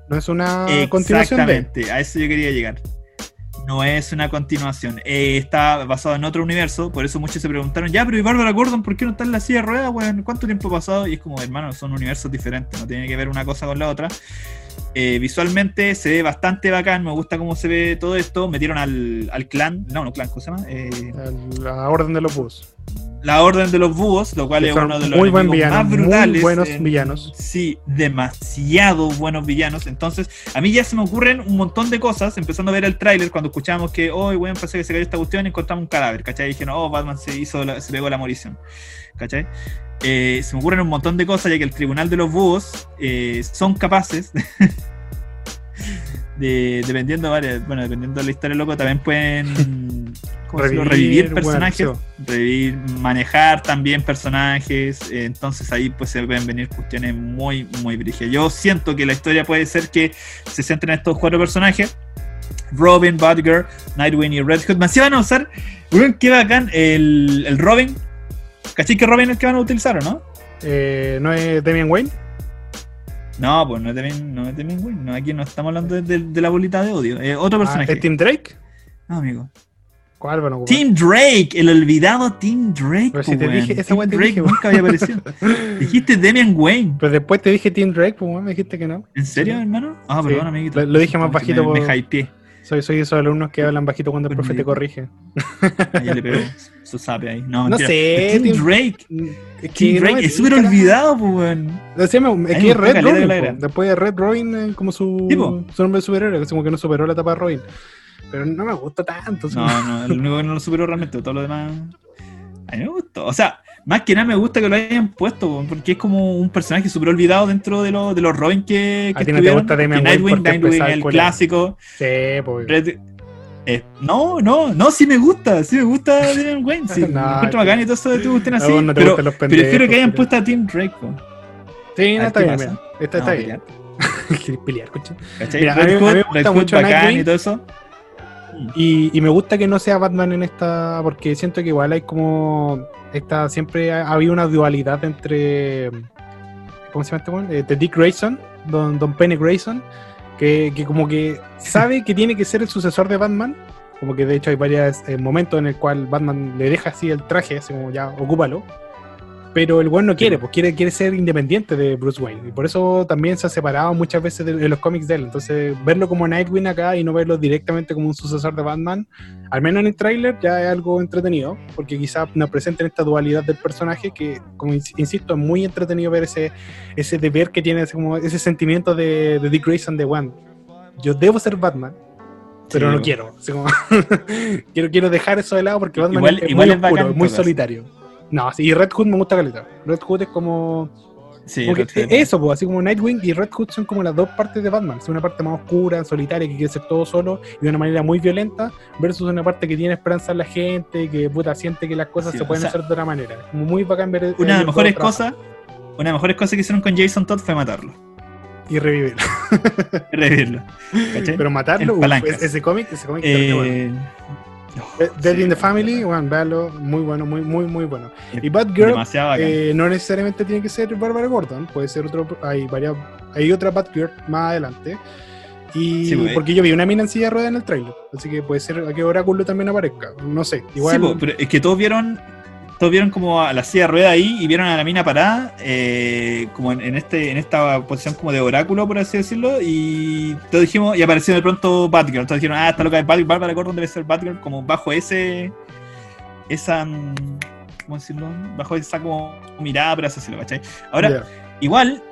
No es una continuación de. Exactamente, a eso yo quería llegar. No es una continuación, eh, está basado en otro universo, por eso muchos se preguntaron, ya, pero ¿y Bárbara Gordon por qué no está en la silla de ruedas, weón? ¿Cuánto tiempo ha pasado? Y es como, hermano, son universos diferentes, no tiene que ver una cosa con la otra. Eh, visualmente se ve bastante bacán, me gusta cómo se ve todo esto. Metieron al, al clan, no, no clan, ¿cómo se llama? Eh, La orden de los búhos. La Orden de los Búhos, lo cual Que es uno de los muy buen enemigos villano, más muy brutales. buenos en- villanos. Sí, demasiado buenos villanos. Entonces, a mí ya se me ocurren un montón de cosas, empezando a ver el tráiler cuando escuchamos que, oh, weón, pensé que se cayó esta cuestión y encontramos un cadáver, ¿cachai? Y dije, no, oh, Batman se hizo, la- se pegó la morición, ¿cachai? Eh, se me ocurren un montón de cosas, ya que el Tribunal de los Búhos eh, son capaces [laughs] de, dependiendo varias, bueno, dependiendo de la historia loco, también pueden [laughs] revivir, bueno, personajes, sí. revivir, manejar también personajes, eh, entonces ahí pues se pueden venir cuestiones muy, muy brígidas. Yo siento que la historia puede ser que se centren en estos cuatro personajes. Robin, Batgirl, Nightwing y Red Hood. Más si van a usar, qué bacán, el, el Robin. ¿Cachai que Robin es el que van a utilizar o no? Eh, ¿No es Damian Wayne? No, pues no es de no es de Wayne, no, aquí no estamos hablando de, de- de la bolita de odio. Es otro Ah, personaje. ¿Es Tim Drake? No, amigo. ¿Cuál ocupar? Tim Drake, el olvidado Tim Drake. Pero si po, te dije- esa Tim Drake dije, nunca había aparecido. [laughs] Dijiste Damian Wayne. Pero después te dije Tim Drake, pues me dijiste que no. ¿En serio, Sí. hermano? Ah, Sí. perdón, amiguito. Lo- lo dije más bajito Me, me por- hypeé. Soy, soy esos alumnos que hablan bajito cuando el profe te corrige. Ahí le pegó [laughs] su sape ahí. No, sé, Tim Drake. Es no Drake es súper olvidado, pues, weón. No sé, me- es que Red Robin. que. Después de Red Robin, eh, como su, su nombre de superhéroe, que como que no superó la etapa de Robin. Pero no me gusta tanto. No, no, el único que no lo superó realmente, todo lo demás. A mí me gustó. O sea, más que nada me gusta que lo hayan puesto, porque es como un personaje súper olvidado dentro de, lo- de los Robin que, A que ti no te gusta Damian Nightwing, Nightwing, el clásico. Sí, pues. Red- eh, no, no, no, sí me gusta, sí me gusta Damian Wayne, sí, [laughs] No, me encuentro bacán y todo eso de tu cuestión así, A no te pero los pendejos, prefiero que hayan puesto a Tim Drake, po. Sí, A no, está bien, mira. Esta está a bien. pelear, [laughs] coche. Mira, a mí- a me gusta mucho Nightwing. y todo eso. Y, y me gusta que no sea Batman en esta, porque siento que igual hay como, esta, siempre ha, ha habido una dualidad entre, ¿cómo se llama este de Dick Grayson, Don, Don Penny Grayson, que, que como que sabe que tiene que ser el sucesor de Batman, como que de hecho hay varios eh, momentos en el cual Batman le deja así el traje, así como ya, ocúpalo. Pero el weón no quiere, pues quiere, quiere ser independiente de Bruce Wayne. Y por eso también se ha separado muchas veces de, de los cómics de él. Entonces, verlo como Nightwing acá y no verlo directamente como un sucesor de Batman, al menos en el tráiler ya es algo entretenido, porque quizás nos presenten esta dualidad del personaje que, como ins- insisto, es muy entretenido ver ese, ese deber que tiene, ese, como ese sentimiento de, de Dick Grayson de One. Yo debo ser Batman, pero Sí, no quiero. [laughs] Como, [laughs] quiero. Quiero dejar eso de lado porque Batman Igual- es, igual muy es oscuro, muy solitario. No, sí, y Red Hood me gusta caleta. Red Hood es como Sí, como que eso, pues, así como Nightwing y Red Hood son como las dos partes de Batman. Es una parte más oscura, solitaria, que quiere ser todo solo y de una manera muy violenta, versus una parte que tiene esperanza en la gente, que puta siente que las cosas Sí, se pueden sea, hacer de otra manera. Como muy bacán ver. Una de las mejores cosas, una de las mejores cosas que hicieron con Jason Todd fue matarlo, Y revivir. revivirlo. [laughs] [laughs] ¿cachai? Pero matarlo, uf, ese cómic, ese cómic está bueno. Eh, Eh, Dead sí, in the Family, bueno, véalo, muy bueno, muy, muy, muy bueno. Y demasiado bacán. Eh, no necesariamente tiene que ser Barbara Gordon, puede ser otro. Hay varias, hay otra Batgirl más adelante. Y Sí, pues. porque yo vi una mina en silla de ruedas en el trailer, así que puede ser a que Oráculo también aparezca. No sé, igual. Sí, po, pero es que todos vieron, todos vieron como a la silla de rueda ahí y vieron a la mina parada, eh, como en, en este, en esta posición como de oráculo, por así decirlo, y todos dijimos, y apareció de pronto Batgirl. Todos dijeron, ah, está loca de Batgirl, Bárbara Gordon debe ser Batgirl, como bajo ese, esa, mm, ¿cómo decirlo? Bajo esa como mirada, por así decirlo, ¿cachai? Ahora. Igual,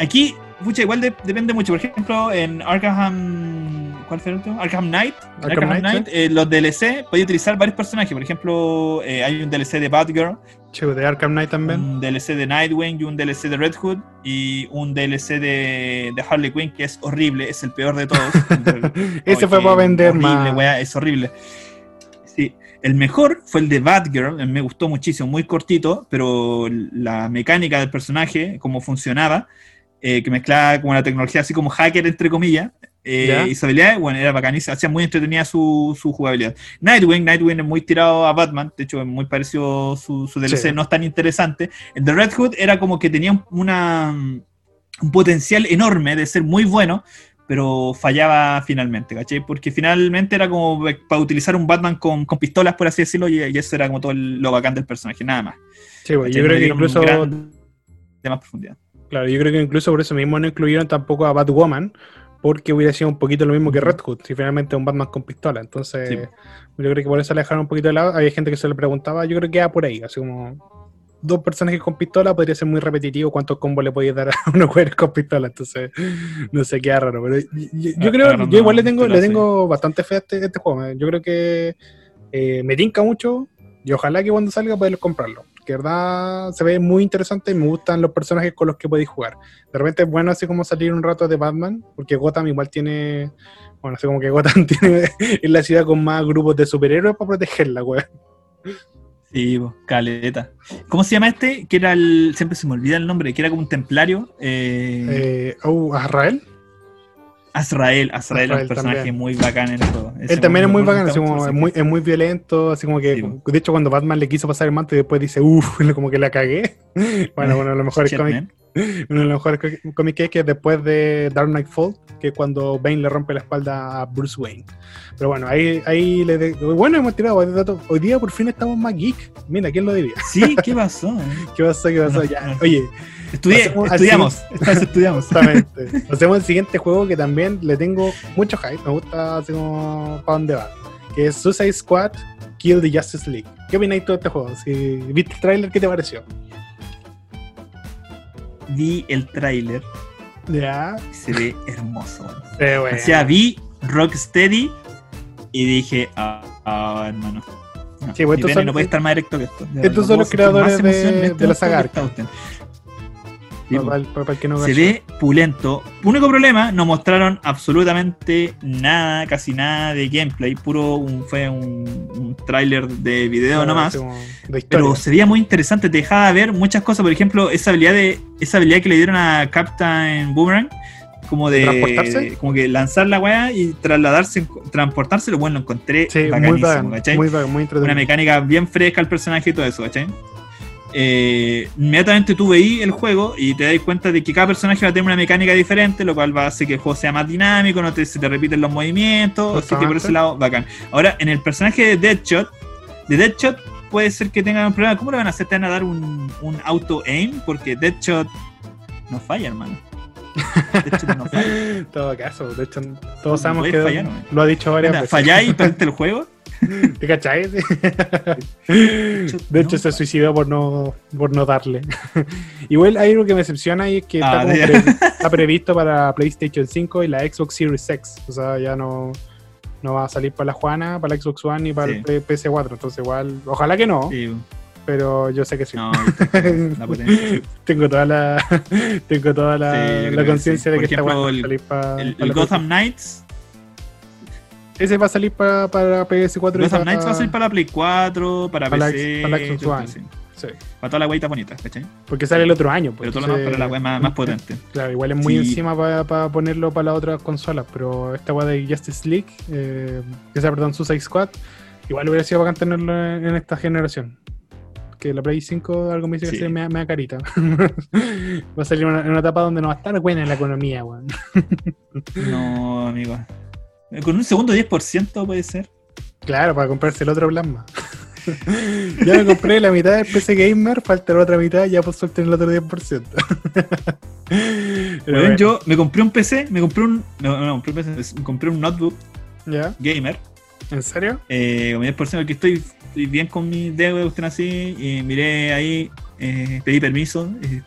aquí, pucha, igual de- depende mucho. Por ejemplo, en Arkham. ¿Cuál fue el último? Arkham Knight. Arkham Arkham, Knight, Knight, eh, los DLC, podéis utilizar varios personajes. Por ejemplo, eh, hay un DLC de Batgirl, Che, de Arkham Knight también. un DLC de Nightwing y un DLC de Red Hood y un DLC de, de Harley Quinn que es horrible, es el peor de todos. [laughs] [laughs] Ese fue para vender horrible, más. wea, es horrible. Sí, el mejor fue el de Batgirl, eh, me gustó muchísimo, muy cortito, pero la mecánica del personaje, cómo funcionaba, eh, que mezclaba como la tecnología así como hacker, entre comillas, eh, Ya. y su habilidad, bueno, era bacanísima, hacía muy entretenida su, su jugabilidad. Nightwing, Nightwing es muy tirado a Batman, de hecho es muy parecido su, su DLC, Sí. no es tan interesante. El de Red Hood era como que tenía una, un potencial enorme de ser muy bueno, pero fallaba finalmente, ¿cachai? Porque finalmente era como para utilizar un Batman con, con pistolas, por así decirlo, y, y eso era como todo lo bacán del personaje, nada más. Sí, pues, ¿cachai? yo creo que incluso. gran- de más profundidad. Claro, yo creo que incluso por eso mismo no incluyeron tampoco a Batwoman, porque hubiera sido un poquito lo mismo que Red Hood, si finalmente un Batman con pistola. Entonces, Sí. yo creo que por eso la dejaron un poquito de lado. Había gente que se le preguntaba, yo creo que era por ahí, así como dos personajes con pistola podría ser muy repetitivo cuántos combos le podías dar a [laughs] unos jugadores con pistola, entonces no sé, queda raro. Pero yo, yo- yo Ah, creo, yo igual le tengo, le tengo bastante fe a este, este juego. eh. Yo creo que eh, me tinca mucho y ojalá que cuando salga poder comprarlo. Que verdad se ve muy interesante y me gustan los personajes con los que podéis jugar. De repente es bueno así como salir un rato de Batman, porque Gotham igual tiene, bueno, así como que Gotham [laughs] tiene es la ciudad con más grupos de superhéroes para protegerla, weón. Sí, caleta. ¿Cómo se llama este? Que era el. Siempre se me olvida el nombre, que era como un templario. Eh, Eh, oh, Azrael. Azrael, Azrael es un personaje también. muy bacán en el juego. Ese Él también es muy bacán, así como es muy, es muy violento, así como que, Sí, de hecho cuando Batman le quiso pasar el manto y después dice, uff, [laughs] como que la cagué. [laughs] Bueno, bueno, a lo mejor. Uno de los mejores cómics que es que es después de Dark Knight Fall, que es cuando Bane le rompe la espalda a Bruce Wayne. Pero bueno, ahí, ahí le de- bueno, hemos tirado datos. Hoy día por fin estamos más geek. Mira, ¿quién lo diría? Sí, ¿qué pasó? [laughs] ¿Qué pasó? ¿Qué pasó? No, Ya, no. Oye, Estudié, Hacemos- estudiamos. [laughs] Estudiamos. justamente. Hacemos el siguiente juego que también le tengo mucho hype. Me gusta así como para dónde va. Que es Suicide Squad Kill the Justice League. ¿Qué opináis tú de este juego? Si viste el tráiler, ¿qué te pareció? Vi el tráiler, Ya. se ve hermoso. Eh, bueno. O sea, vi Rocksteady y dije, ah, ah, hermano. No, Sí, pues son- no puede estar más directo que esto. De estos son los creadores de- emoción en este de la saga que está usted. Sí, Para, para- para que no Se ve pulento. Único problema, no mostraron absolutamente nada, casi nada de gameplay. Puro un, fue un, un tráiler de video nomás. de. Pero se veía muy interesante, te dejaba ver muchas cosas. Por ejemplo, esa habilidad de esa habilidad que le dieron a Captain Boomerang, como de ¿Transportarse? como que lanzar la weá y trasladarse, transportarse, lo bueno lo encontré Sí, muy bacanísimo, bacán, ¿cachai? muy bacán, muy. Una mecánica bien fresca al personaje y todo eso, ¿cachai? Eh, inmediatamente tú veís el juego y te das cuenta de que cada personaje va a tener una mecánica diferente, lo cual va a hacer que el juego sea más dinámico, no te, se te repiten los movimientos, así que por ese lado, bacán. Ahora, en el personaje de Deadshot, de Deadshot puede ser que tengan un problema. ¿Cómo lo van a hacer? ¿Te van a dar un, un auto-aim? Porque Deadshot no falla, hermano. Deadshot no falla. [laughs] todo caso, de hecho, todos sabemos que fallar, lo ha dicho varias Mira, veces. ¿Falláis [laughs] y perdiste el juego? [laughs] ¿Te cachai? [laughs] De hecho, se suicidó por no, por no darle. [laughs] Igual hay algo que me decepciona y es que está, Ah, pre- está previsto para PlayStation 5 y la Xbox Series X. O sea, ya no, no va a salir para la Juana, para la Xbox One ni para Sí. el P- PS4. Entonces, igual, ojalá que no, Sí, pero yo sé que sí. no, la potencia. tengo toda la tengo toda la, Sí, conciencia de que ejemplo, va a el- salir para El, el Gotham Knights. Ese va a salir para, para PS4 y Gotham para, Knights va a ser para la Play 4 para, para la PC, para la Xbox todo, One. sí. sí, para todas las weitas bonitas, ¿cachai? porque sale el otro año pues, Pero todo lo demás entonces- para la wea más, más potente. Claro, igual es muy Sí. encima para ponerlo para las otras consolas, pero esta weá de Justice League, eh, que sea, perdón, Suicide Squad, igual hubiera sido bacán tenerlo en, en esta generación. Que la Play 5 algo me dice que Sí. se me, me da carita. [laughs] va a salir una- en una etapa donde no va a estar buena la economía, weón. No, amigo. Con un segundo 10% puede ser. Claro, para comprarse el otro plasma. [laughs] ya me compré la mitad del PC Gamer, falta la otra mitad, ya pues suelten el otro 10%. Pero [laughs] Bueno, bueno, Yo me compré un PC, me compré un. No, no, compré un PC, me compré un notebook ¿Ya? gamer. ¿En serio? Eh, con mi 10% porque estoy, estoy bien con mi deuda, cuestión así. Y miré ahí, eh, pedí permiso. eh,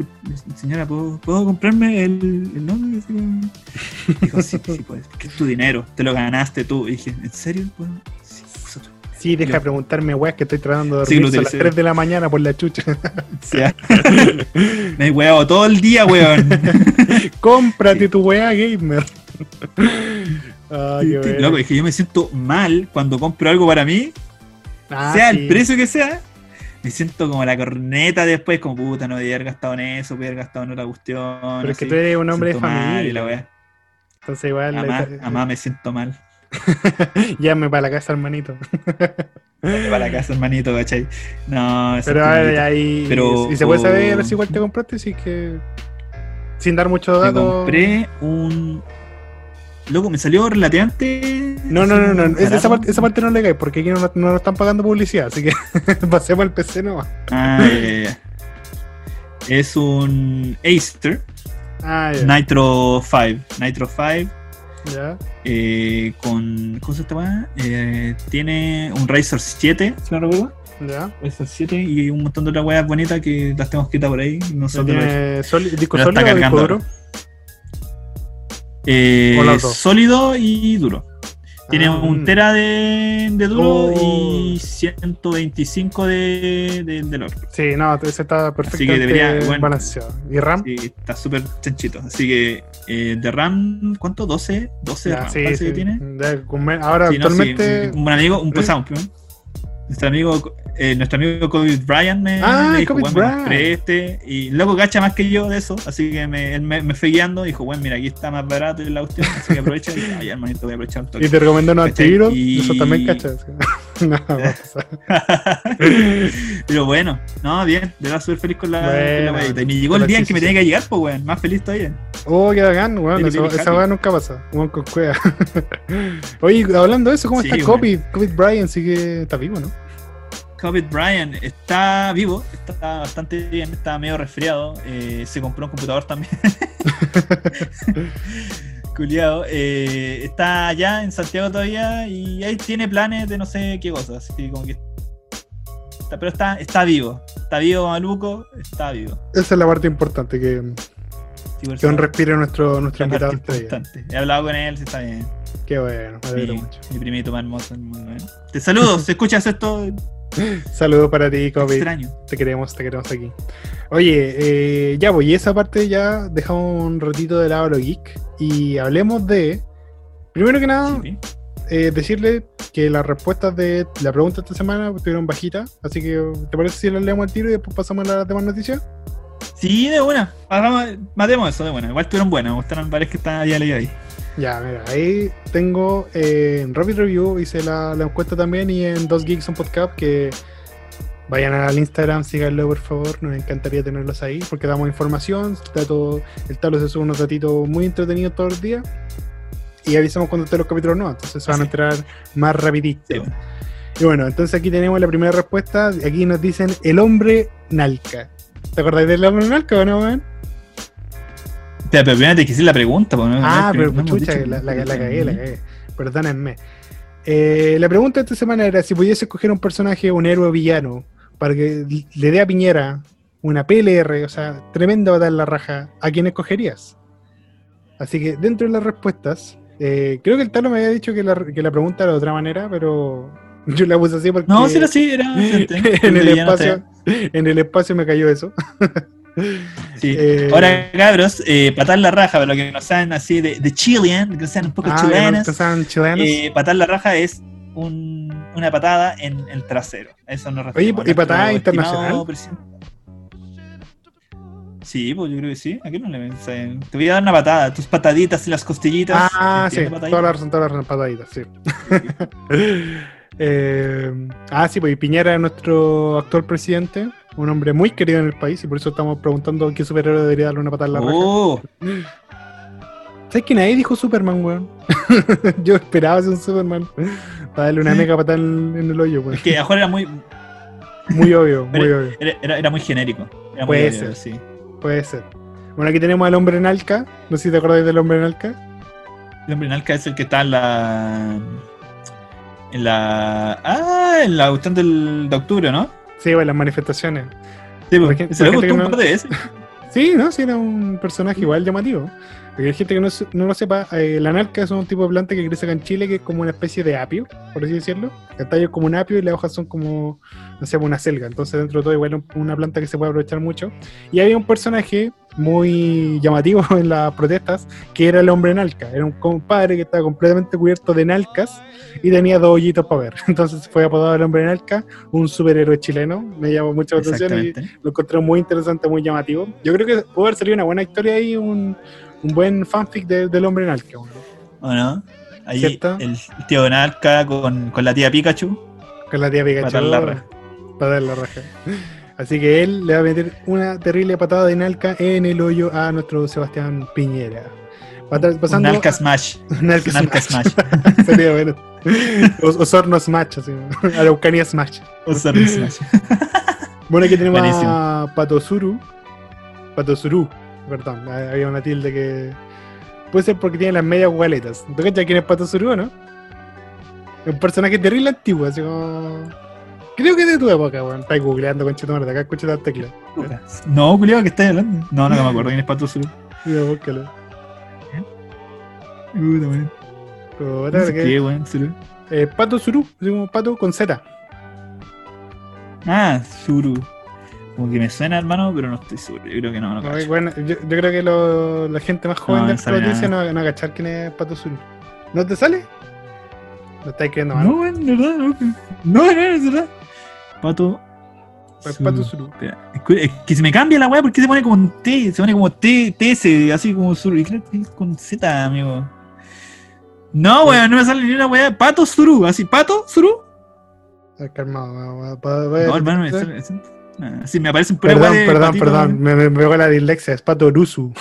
señora, ¿puedo, ¿puedo comprarme el, el como- Dijo, sí, sí, puedes. Que es tu dinero, te lo ganaste tú. Y dije, ¿en serio? Bueno, sí, Sí, deja de preguntarme, weá, que estoy tratando de Sí, dormir a las utilicé. 3 de la mañana por la chucha. Sea, me he hueado todo el día, weón. [laughs] Cómprate tu weá gamer. Ay, [laughs] qué bueno. Loco, es que yo me siento mal cuando compro algo para mí, Ah, sea sí. el precio que sea. Me siento como la corneta después, como puta, no debía haber gastado en eso, podía haber gastado en otra cuestión. Pero es que tú eres un hombre de mal y familia. la wea. Entonces igual amá, me siento mal. [laughs] llame para la casa, hermanito. Para la casa, hermanito, ¿cachai? No, Pero es ahí, Pero- y se puede saber si igual te compraste, sí que sin dar mucho Me datos. compré un. Loco, me salió relativamente. No, no, no, no. es- esa, parte, esa parte no le cae porque aquí no, no nos están pagando publicidad, así que [laughs] pasemos al PC nomás. Ah, ya, ya. Es un Acer Ah, ya. Nitro 5. Nitro 5 ya. eh, con. ¿Cómo se llama? Eh, tiene un Razer 7, si no recuerdo. Ya. Razer 7 y un montón de otras weas bonitas que las tengo escritas por ahí. Nosotros ¿Tiene soli- disco sólido o disco cargando duro? Eh, sólido y duro. Tiene Ah, un tera de, de duro Oh. y 125 de, de, del otro. Sí, no, ese está Así perfectamente que debería, bueno. balanceado. ¿Y RAM? Sí, está súper chanchito. Así que eh, de RAM, ¿cuánto? 12, 12 de Ya, RAM. sí, sí. que tiene. Ya, ahora Sí, no, sí, actualmente. un buen amigo, un pasado, nuestro amigo, eh, nuestro amigo Kobe Bryant me, Ah, dijo, Kobe "Weón, me compré Bryant. este y loco cacha más que yo de eso, así que me, él me, me fue guiando, dijo, bueno, mira, aquí está más barato la cuestión, así que aprovecha y dije, hermanito, voy a aprovechar un toque. Y te recomendó unos antivirus. Y- Eso también cachas. [laughs] no. [laughs] Pero bueno, no, bien, de verdad súper feliz con la, con la Bueno. Y me llegó el día en que me tenía que llegar, pues weón, más feliz todavía. Oh, qué bacán, weón. Eso- esa weá nunca pasa. Weón con cueva. [laughs] Oye, hablando de eso, ¿cómo Sí, está. COVID? COVID Bryant sigue. Está vivo, ¿no? Kobe Bryant está vivo, está bastante bien, está medio resfriado. eh, se compró un computador también. [laughs] Culiado. eh, está allá en Santiago todavía y ahí tiene planes de no sé qué cosas. así como que está- pero está, está vivo. Está vivo, maluco. Está vivo. Esa es la parte importante, que, Sí, que un eso, respiro nuestro, nuestro es invitado. He hablado con él, sí está bien. Qué bueno, me alegro mucho. mi primito más hermoso del mundo. ¿eh? Te saludo, [laughs] si escuchas esto, [laughs] Saludos para ti, COVID. extraño. Te queremos, te queremos aquí. Oye, eh, ya, pues, y esa parte ya dejamos un ratito de lado lo geek y hablemos de. Primero que nada, Sí, eh, decirle que las respuestas de la pregunta esta semana estuvieron bajitas, así que ¿te parece si las leemos al tiro y después pasamos a las demás noticias? Sí, de buena. Matemos eso de buena. Igual estuvieron buenas. Me gustaron varias que están ya leídas ahí. Ya, mira, ahí tengo eh, en Rapid Review, hice la, la encuesta también y en 2 Geeks on Podcast que vayan al Instagram, síganlo por favor, nos encantaría tenerlos ahí porque damos información, el tablo se sube unos datitos muy entretenidos todos los días y avisamos cuando estén los capítulos nuevos, entonces se van a Sí. enterar más rapidito. Sí. Y bueno, entonces aquí tenemos la primera respuesta. Aquí nos dicen el hombre Nalca. ¿Te acordáis del hombre Nalca o no, weón? Pero primero te quise la pregunta. pues, no- Ah, pero hemos chucha, la, la- la cagué, la cagué. Perdónenme. Eh, la pregunta de esta semana era: si pudiese escoger un personaje, un héroe villano, para que le dé a Piñera una PLR, o sea, tremenda batalla en la raja, ¿a quién escogerías? Así que dentro de las respuestas, eh, creo que el Talo me había dicho que la, que la pregunta era de otra manera, pero [laughs] yo la puse así porque No, sí era así, era. [laughs] en el espacio, en el espacio me cayó eso. [laughs] Sí. Eh, Ahora, cabros, eh, patar la raja, para los que no saben así de, de Chilean, que no sean un poco Ah, no chilenos. eh, patar la raja es un- una patada en el trasero. Eso nos referimos. ¿y patada internacional? Sí, pues yo creo que sí. ¿A qué no le ven? Te voy a dar una patada, tus pataditas y las costillitas. Ah, sí, ¿entiendes, patadita? toda la razón, toda la razón, pataditas, sí. [laughs] Eh, ah, sí, pues y Piñera es nuestro actual presidente, un hombre muy querido en el país, y por eso estamos preguntando qué superhéroe debería darle una patada en la raja. Oh, ¿Sabes que nadie dijo Superman, weón? [laughs] Yo esperaba ser un Superman para darle una mega patada en, en el hoyo, es weón. que a era muy, Muy obvio, [laughs] muy Pero- obvio. era, era- era muy genérico. Era muy Puede obvio, ser. sí. Puede ser. Bueno, aquí tenemos al hombre en Alca. No sé si te acordáis del hombre en Alca. El hombre en Alca es el que está en la. En la. Ah, en la cuestión del, de octubre, ¿no? Sí, bueno, las manifestaciones. Sí, pues, ejemplo, se lo un no- par de veces. [laughs] Sí, ¿no? Sí, era un personaje igual llamativo. Porque hay gente que no, no lo sepa, eh, la narca es un tipo de planta que crece acá en Chile que es como una especie de apio, por así decirlo. El tallo es como un apio y las hojas son como, no sé, una selga. Entonces, dentro de todo, igual una planta que se puede aprovechar mucho. Y había un personaje muy llamativo [laughs] en las protestas que era el hombre nalca. Era un compadre que estaba completamente cubierto de nalcas y tenía dos hoyitos para ver. [laughs] Entonces, fue apodado el hombre nalca, un superhéroe chileno. Me llamó mucho la atención y lo encontré muy interesante, muy llamativo. Yo creo que pudo haber salido una buena historia ahí, un, un buen fanfic de- del hombre en Alca. weón. ¿O no? Ahí ¿Cierto? el tío Donalca con, con la tía Pikachu. Con la tía Pikachu. Patar la raja. Patar la raja. Así que él le va a meter una terrible patada de Nalca en el hoyo a nuestro Sebastián Piñera. Pata- Un Pasando Nalca Smash. [laughs] Nalca Nalca Smash. Smash. [laughs] Sería bueno. Os- Osorno Smash, así. Araucania Smash. O Sorry Smash. [laughs] Bueno, aquí tenemos Buenísimo. a Patosuru. Patosuru, perdón, había una tilde que. Puede ser porque tiene las medias gualetas. ¿Tú cachas quién es Patosuru no? Es un personaje terrible antiguo, así como. Creo que es de tu época, weón. Estás googleando con chetumare, acá escucha las teclas. No, culiado, que estás hablando. No, no me acuerdo quién es Pato Sur. Mira, búscalo. No sé ¿qué? qué, weón, Suru. Eh, Pato Suru, así como pato con Z. Ah, Suru. Como que me suena, hermano, pero no estoy seguro. Yo creo que no, no No, cacho. bueno, yo, yo creo que lo- la gente más joven No, de no esta noticia no, va- no a cachar quién es Pato Suru. ¿No te sale? Lo estáis creyendo mal. No, de verdad, no. No, no, es verdad. Pato. Suru. Pato Suru. Espera, es que- se me cambia la weá porque se pone como un T, se pone como T, TS, así como Suru. Y creo que es con Z, amigo. No, weón, no me sale ni una weá. Pato Suru, así, Pato Suru. Ah, Calmado, va- No, hermano, me sale. es- ah, Sí, me aparece un pura Perdón, perdón, perdón. Me, me, me pegó la dislexia. Es Pato Rusu.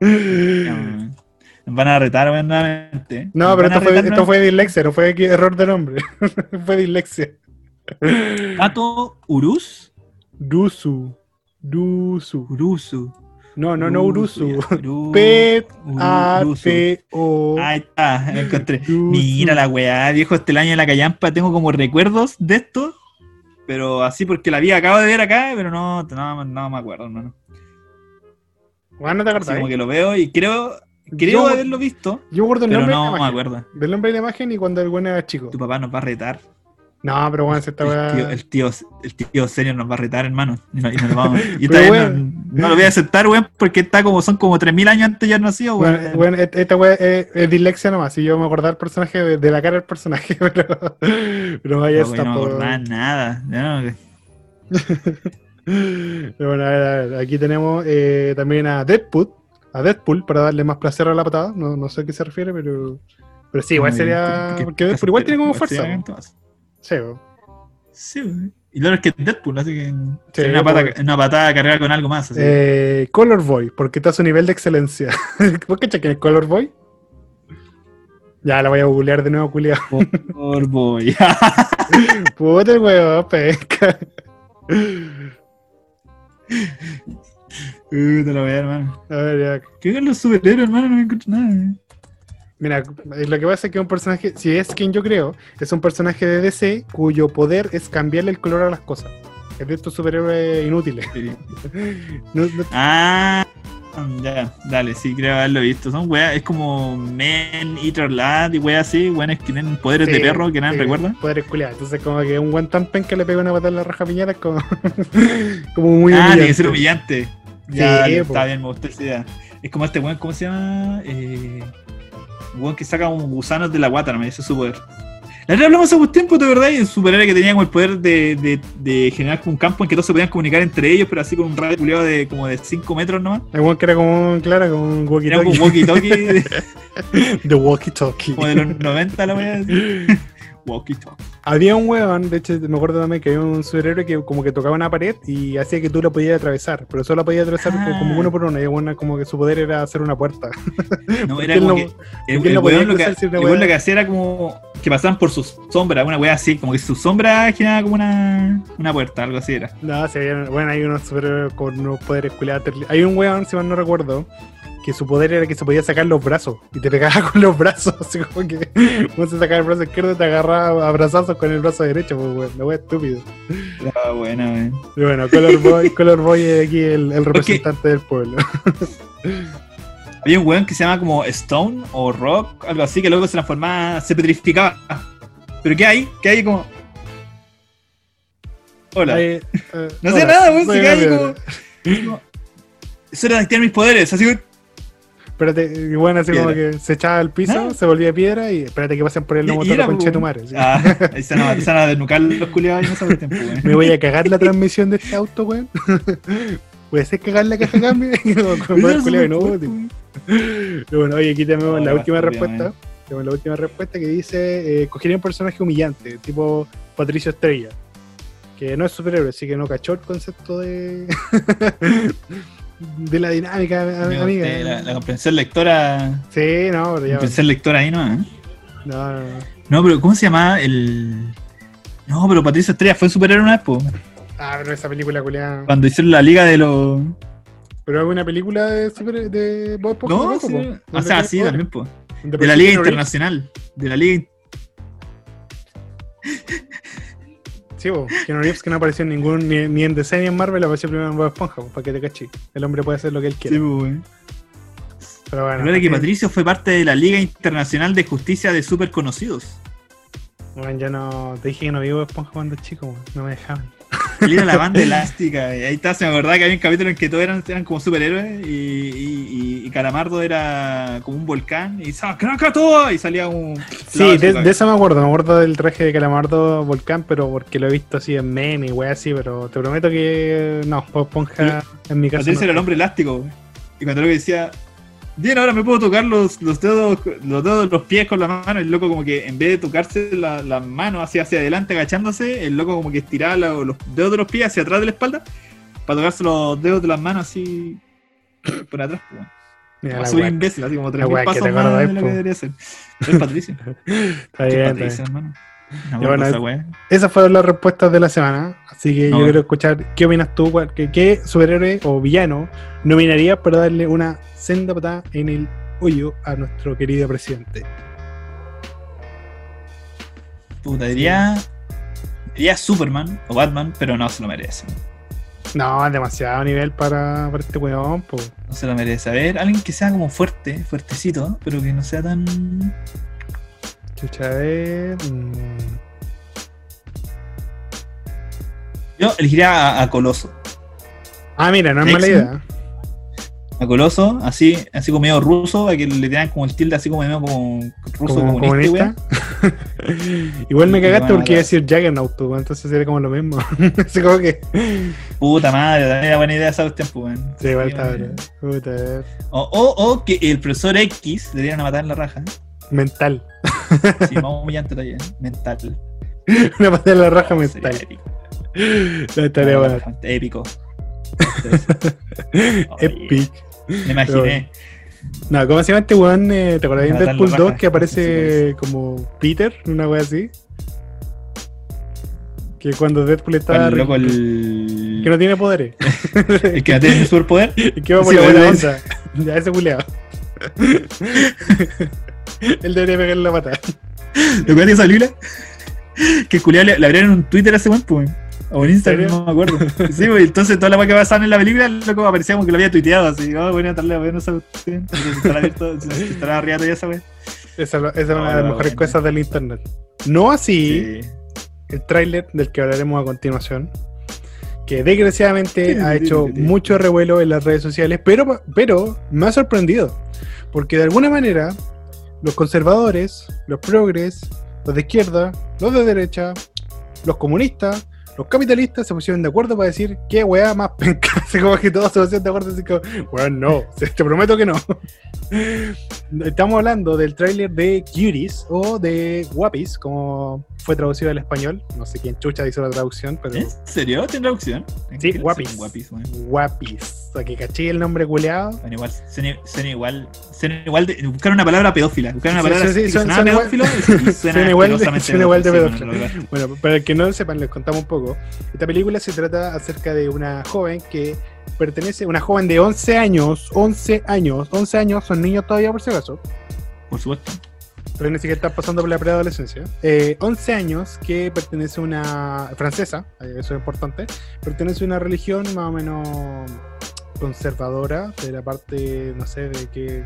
weón. Nos van a retar, weón, nuevamente. No, pero esto fue, esto fue dislexia, no fue error de nombre. [laughs] fue dislexia. Pato Urus. Rusu. Rusu. Urusu. No, no, no Urusu. Uru- P Uru- A Urusu. T O. Ahí está, encontré. Urusu. Mira la weá, viejo, este año de la callampa. Tengo como recuerdos de esto, pero así porque la vi, acabo de ver acá, pero no, no, no me acuerdo, hermano. Bueno, no te acordás. como que lo veo y creo, creo Yo- haberlo visto, Yo guardo el pero nombre no la me acuerdo. Del nombre la imagen y cuando el bueno era chico. Tu papá nos va a retar. No, pero bueno, esta El weá. tío, el tío, el tío serio nos va a retar, hermano. Y, no, y nos vamos- [laughs] y no, no lo voy a aceptar, weón, porque está como, son como 3.000 años antes ya nacido, weón. Bueno, esta weá es, es dislexia nomás. Si yo me acordaba el personaje de, de la cara del personaje, [laughs] pero, pero vaya No, no me acordaba nada. No, [laughs] Pero bueno, a ver, a ver, aquí tenemos eh, también a Deadpool, a Deadpool para darle más placer a la patada. No, no sé a qué se refiere, pero, pero sí, igual sería. Porque Deadpool igual tiene como fuerza. Sí, po. Sí, weón. Y lo es que es Deadpool, así que Sí, una, pata, una patada cargada con algo más. Así. Eh, Color Boy, porque está a su nivel de excelencia. [laughs] ¿Vos cachai quién es Color Boy? Ya la voy a googlear de nuevo, culiao. Por boy. [laughs] Puta el huevo, pesca. Uh, te lo voy a dar, hermano. A ver, ya. ¿Qué son los superhéroes, hermano? No me encuentro nada. Mira, eh, lo que pasa es que un personaje, si es quien yo creo, es un personaje de DC cuyo poder es cambiarle el color a las cosas. Es de estos superhéroes inútiles. [laughs] No- no- Ah, ya, dale, sí, creo haberlo visto. Son weas, es como Men, Eater Lad y weas así, weones que tienen poderes de perro que nadie sí, recuerda. Poderes culiados. Entonces, como que un tan penca le pega una patada en la raja Piñera es como, [laughs] como muy ah, tiene que ser humillante. Sí, Ya, dale, está bien, me gustó esa idea. Es como este weón, ¿cómo se llama? Eh, weón que saca como gusanos de la guata, no me dice su poder. La verdad hablamos hace un tiempo, de verdad, y un superhéroe que tenía como el poder de, de, de generar como un campo en que todos se podían comunicar entre ellos, pero así con un radio culiado de como de 5 metros nomás. El weón que era como, claro, como un walkie Era como un talkie. walkie-talkie de- [laughs] The walkie talkie. como de los 90, la wea. [laughs] Walkie-talkie. Había un weón, de hecho me acuerdo también que había un superhéroe que como que tocaba una pared y hacía que tú la podías atravesar, pero solo la podías atravesar Ah. como uno por uno, y weón como que su poder era hacer una puerta. [laughs] No, ¿Por era como no- que. El, el no podía weón lo que, el lo que hacía era como que pasaban por sus sombras, una wea así, como que su sombra generaba como una, una puerta, algo así era. No, habían- bueno, hay unos superhéroes con unos poderes culiados. Hay un weón, si mal no recuerdo, que su poder era que se podía sacar los brazos y te pegaba [laughs] con los brazos, así como que vos se sacaba el brazo izquierdo y te agarraba a brazazos con el brazo derecho, pues weón, la wea estúpido. Era buena, weón. Y bueno, Color Boy, [laughs] Color Boy es aquí el, el representante del pueblo. Había un weón que se llama como Stone o Rock, algo así, que luego se transformaba, se petrificaba. Pero ¿qué hay? ¿Qué hay como.? Hola. [laughs] Eh, No sé hola, nada, weón, se Gabriel. como. Eso era activar mis poderes, así que. Espérate, y bueno, así como que se echaba al piso, Ah. se volvía piedra y espérate que pasen por el Y- y lomo todo con tu madre. sí. Ah, [laughs] ahí se van a, a desnucar los culiados y no saben el tiempo, weón. Me voy a cagar la transmisión de este auto, weón. ¿Puede ser cagar la caja de cambio? [laughs] Con poder culiao inútil. Y bueno, oye, aquí tenemos la última respuesta. Tenemos la última respuesta que dice: eh, cogería un personaje humillante, tipo Patricio Estrella. Que no es superhéroe, así que no cachó el concepto de. [laughs] de la dinámica, Amigo, amiga. usted, La, la comprensión lectora. Sí, no, pero ya. Comprensión lectora ahí, ¿no? ¿eh? No, no, no. No, pero ¿cómo se llamaba el. No, pero Patricio Estrella fue superhéroe una vez, po. Ah, pero esa película culiada. Cuando hicieron la liga de los. Pero hay una película de, super, de Bob Esponja No, sí. O sea, tiene sí, poderes. también, po. De la Liga. Internacional. De la Liga. Sí, Keanu Reeves que no apareció en ningún, ni, ni en DC ni en Marvel, apareció primero en Bob Esponja, po, para que te caché. El hombre puede hacer lo que él quiera. Sí, pero bueno, Recuerda que eh, Patricio fue parte de la Liga Internacional de Justicia de Super Conocidos. bueno, yo no. Te dije que no vi Bob Esponja cuando chico, no me dejaban. Era la banda elástica. Y ahí está, se me acordaba que había un capítulo en que todos eran, eran como superhéroes. Y, y, y Calamardo era como un volcán. Y ¡Saca todo! Y salía un. Sí, de, de eso me acuerdo. Me acuerdo del traje de Calamardo Volcán, pero porque lo he visto así en meme y wey así. Pero te prometo que no, Bob Esponja en mi caso. Patricio no. era el hombre elástico. Y cuando luego decía, bien, ahora me puedo tocar los, los dedos, los dedos de los pies con la mano. El loco como que en vez de tocarse la- las manos hacia, hacia adelante agachándose, el loco como que estiraba la- los dedos de los pies hacia atrás de la espalda para tocarse los dedos de las manos así por atrás. güey. Mira, la soy imbécil, así como tres la pasos más de lo que debería ser. Es Patricio. [laughs] Está ¿Qué bien, está bien. Patricio, hermano? Bueno. Esas fueron las respuestas de la semana. Así que No, yo bueno. quiero escuchar qué opinas tú. ¿Qué, qué superhéroe o villano nominarías para darle una senda patada en el hoyo a nuestro querido presidente? Puta, diría. Diría Superman o Batman, pero no se lo merece. No, es demasiado nivel para, para este weón. po. No se lo merece. A ver, alguien que sea como fuerte, fuertecito, pero que no sea tan. Chucha, a ver. Yo elegiría a, a Coloso. Ah, mira, no es mala idea. A Coloso, así, así como medio ruso, a que le tengan como el tilde así como medio como ruso Como comunista, comunista. [laughs] Igual me cagaste porque iba a decir Juggernaut, pues, entonces sería como lo mismo. [laughs] Así como que. weón. Puta madre, también era buena idea esa cuestión, pues. Sí, igual está. Puta. O, o, o que el profesor X le dieran a matar en la raja. Mental. Sí, más humillante todavía. Mental. [laughs] Una patada en la raja mental. [laughs] La tarea buena. Épico. [laughs] Epic. Me imaginé. No, ¿cómo se llama este weón? Eh, ¿Te acuerdas de Deadpool la 2 raja. que aparece como Peter? Una wea así. Que cuando Deadpool está. El loco, el. Que no tiene poderes. [laughs] el que no tiene superpoder. Y que va por Sí, la buena bueno, onda. Ya, ese culeado. Él debería pegarle la pata. ¿Te acuerdas de esa película? Que el culiao le, le abrieron un Twitter hace buen pues. O en Instagram, no me acuerdo. [laughs] Sí, pues, entonces toda la cosa que pasaban en la película, el loco aparecía como que lo había tuiteado así. Oh, bueno, tal vez, bueno, esa cuestión. Estará abierto, estará arriba todavía esa wea. Esa, esa es una de las mejores cosas del internet. No así Sí. el tráiler del que hablaremos a continuación. Que desgraciadamente ha hecho mucho revuelo en las redes sociales, pero, pero me ha sorprendido. Porque de alguna manera, los conservadores, los progres, los de izquierda, los de derecha, los comunistas, los capitalistas se pusieron de acuerdo para decir qué weá más penca. [laughs] Así como que todos se pusieron de acuerdo, así como, weá, no, te prometo que no. [laughs] Estamos hablando del tráiler de Cuties o de Guapis, como fue traducido al español. No sé quién chucha hizo la traducción, pero ¿En serio? ¿Tiene traducción? Sí, ¿Qué guapis. Guapis. Guapis. O sea, que caché el nombre culeado. Bueno, igual, suena, suena igual, suena igual de, buscar una palabra pedófila, buscar una palabra sí, suena- suena igual- pedófilo y suena, [laughs] suena igual de- suena igual de lo- Bueno, para el que no lo sepan, les contamos un poco. Esta película se trata acerca de una joven que pertenece, una joven de 11 años, 11 años, 11 años, son niños todavía por si acaso, Por supuesto. Pero ni siquiera están pasando por la preadolescencia. Eh, 11 años que pertenece a una francesa, eh, eso es importante, pertenece a una religión más o menos conservadora, de la parte, no sé, de qué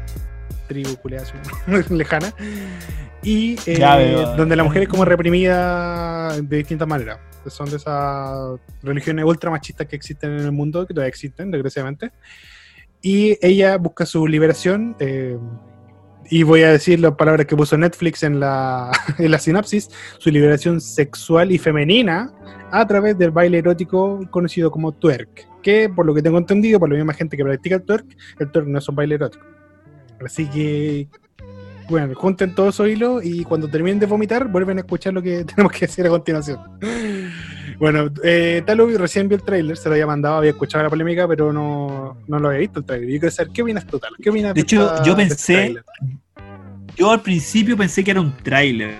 tribu así, [laughs] lejana, y eh, Ya donde la mujer es como reprimida de distintas maneras. Son de esas religiones ultra machistas que existen en el mundo, que todavía existen, desgraciadamente. Y ella busca su liberación. eh, y voy a decir las palabras que puso Netflix en la, [laughs] en la sinapsis, su liberación sexual y femenina a través del baile erótico conocido como twerk, que por lo que tengo entendido, por la misma gente que practica el twerk, el twerk no es un baile erótico. Así que, bueno, junten todos esos hilos y cuando terminen de vomitar, vuelven a escuchar lo que [laughs] tenemos que decir a continuación. Bueno, eh, Talo recién vio el tráiler, se lo había mandado, había escuchado la polémica, pero no, no lo había visto el tráiler. Yo quiero saber, ¿qué opinas tú, Talo? ¿Qué opinas De hecho, yo este pensé, yo al principio pensé que era un tráiler,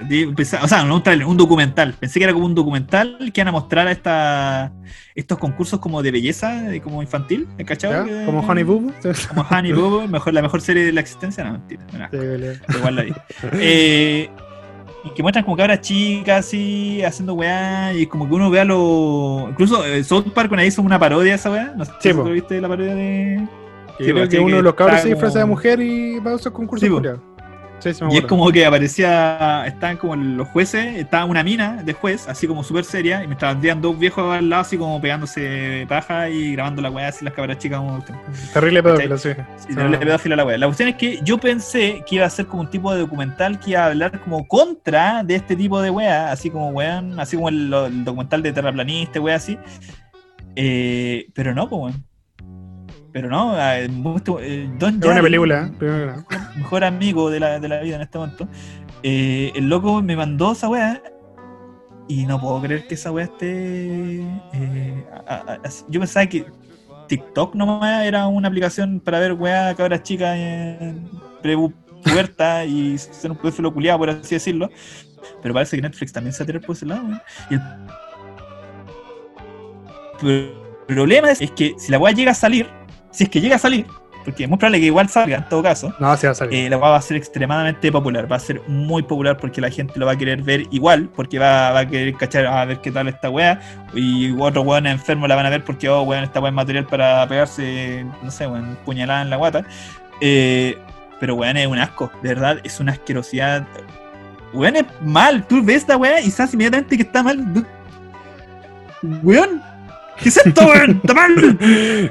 o sea, no un tráiler, un documental. Pensé que era como un documental que iban a mostrar a esta, estos concursos como de belleza, como infantil. ¿Ya? Que- Como Honey Boo. Como Honey Boo [laughs] mejor, la mejor serie de la existencia, no, mentira. no, Sí, vale. igual la vi. Eh, [laughs] y que muestran como cabras chicas así, haciendo weá, y como que uno vea lo. Incluso eh, South Park una hizo una parodia de esa weá. No sé Sí, si tú viste la parodia de. Sí, que uno de los cabros se disfraza de mujer y va a esos concursos Sí. Sí, sí, me Y es como que aparecía, estaban como los jueces, estaba una mina de juez, así como súper seria, y mientras vendían dos viejos al lado, así como pegándose paja y grabando la weá, así las cabras chicas como. Terrible pedófilo, sí. Sí, no le pedófilo a la wea. La cuestión es que yo pensé que iba a ser como un tipo de documental que iba a hablar como contra de este tipo de wea, así como weón, así como el, el documental de terraplanista, wea así. Eh, pero no, pues weón. Pero no, eh, mucho- eh, Don Es una película, ¿eh? mejor amigo de la, de la vida en este momento, eh, el loco me mandó esa wea y no puedo creer que esa wea esté... eh, a- a- a- yo pensaba que TikTok nomás era una aplicación para ver weá cabras chicas en puerta y ser un pedófilo culiado, por así decirlo. Pero parece que Netflix también se va por ese lado. Y el problema es, es que si la weá llega a salir, si es que llega a salir, porque es muy probable que igual salga en todo caso, No, se va a salir. eh, la va a ser extremadamente popular, va a ser muy popular porque la gente lo va a querer ver igual, porque va, va a querer cachar a ver qué tal esta weá, y otros weones enfermos la van a ver porque, oh, weón, esta weá es material para pegarse, no sé, weón, puñalada en la guata. Eh, pero weón, es un asco, de verdad, es una asquerosidad. Weón, es mal, tú ves esta weá y sabes inmediatamente que está mal. Weón, ¿qué es esto, weón? ¡Está mal!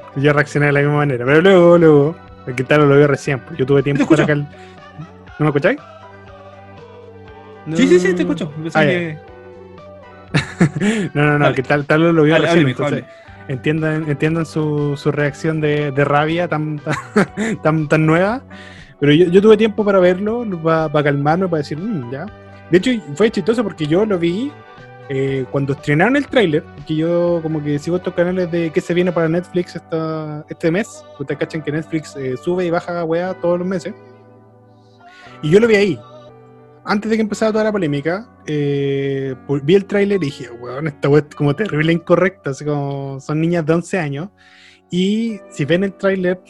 [laughs] Yo reaccioné de la misma manera. Pero luego, luego, el que tal lo vio recién. pues, Yo tuve tiempo para que el- ¿No me escucháis? Sí, sí, sí, te escucho. Ah, que- [laughs] No, no, no, Dale. que tal, tal lo vio Dale, recién. entonces, hable. entiendan, entiendan su, su reacción de, de rabia tan, tan, [laughs] tan, tan nueva. Pero yo, yo tuve tiempo para verlo, para calmarme, para decir, "Mm, ya. De hecho, fue chistoso porque yo lo vi eh, cuando estrenaron el tráiler, que yo como que sigo estos canales de qué se viene para Netflix esta, este mes, ustedes cachan que Netflix eh, sube y baja weá todos los meses, y yo lo vi ahí. Antes de que empezara toda la polémica, eh, vi el tráiler y dije, weón, esta weá es como terrible incorrecta, así como son niñas de 11 años, y si ven el tráiler,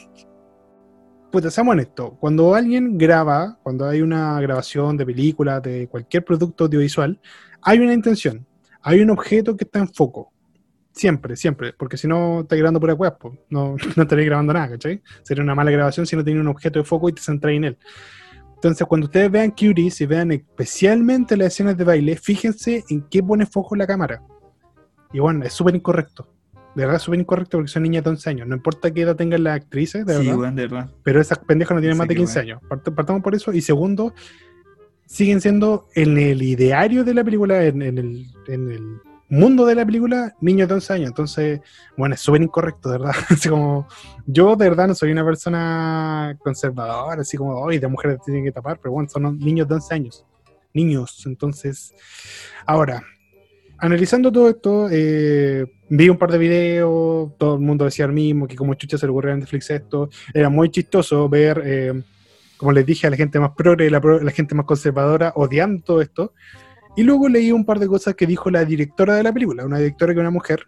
pues seamos esto cuando alguien graba, cuando hay una grabación de película, de cualquier producto audiovisual, hay una intención, hay un objeto que está en foco. Siempre, siempre, porque si no estás grabando por web, pues, no, [laughs] no estaréis grabando nada, ¿cachai? Sería una mala grabación si no tiene un objeto de foco y te centráis en él. Entonces, cuando ustedes vean Cuties y vean especialmente las escenas de baile, fíjense en qué pone foco la cámara. Y bueno, es súper incorrecto. De verdad, es súper incorrecto porque son niñas de 11 años. No importa qué edad tengan las actrices, de Sí, verdad. de verdad. Pero esas pendejas no tienen Sí, más de qué 15 años. Part- Partamos por eso. Y segundo, siguen siendo en el ideario de la película, en, el, en el mundo de la película, niños de 11 años. Entonces, bueno, es súper incorrecto, verdad. [laughs] Así como, yo de verdad no soy una persona conservadora, así como, hoy de mujeres tienen que tapar, pero bueno, son niños de 11 años. Niños, entonces. Ahora, analizando todo esto, eh, vi un par de videos, todo el mundo decía lo mismo, que como chucha se le ocurrió a Netflix esto, era muy chistoso ver, eh, como les dije, a la gente más progre, la, la gente más conservadora odiando todo esto. Y luego leí un par de cosas que dijo la directora de la película, una directora que es una mujer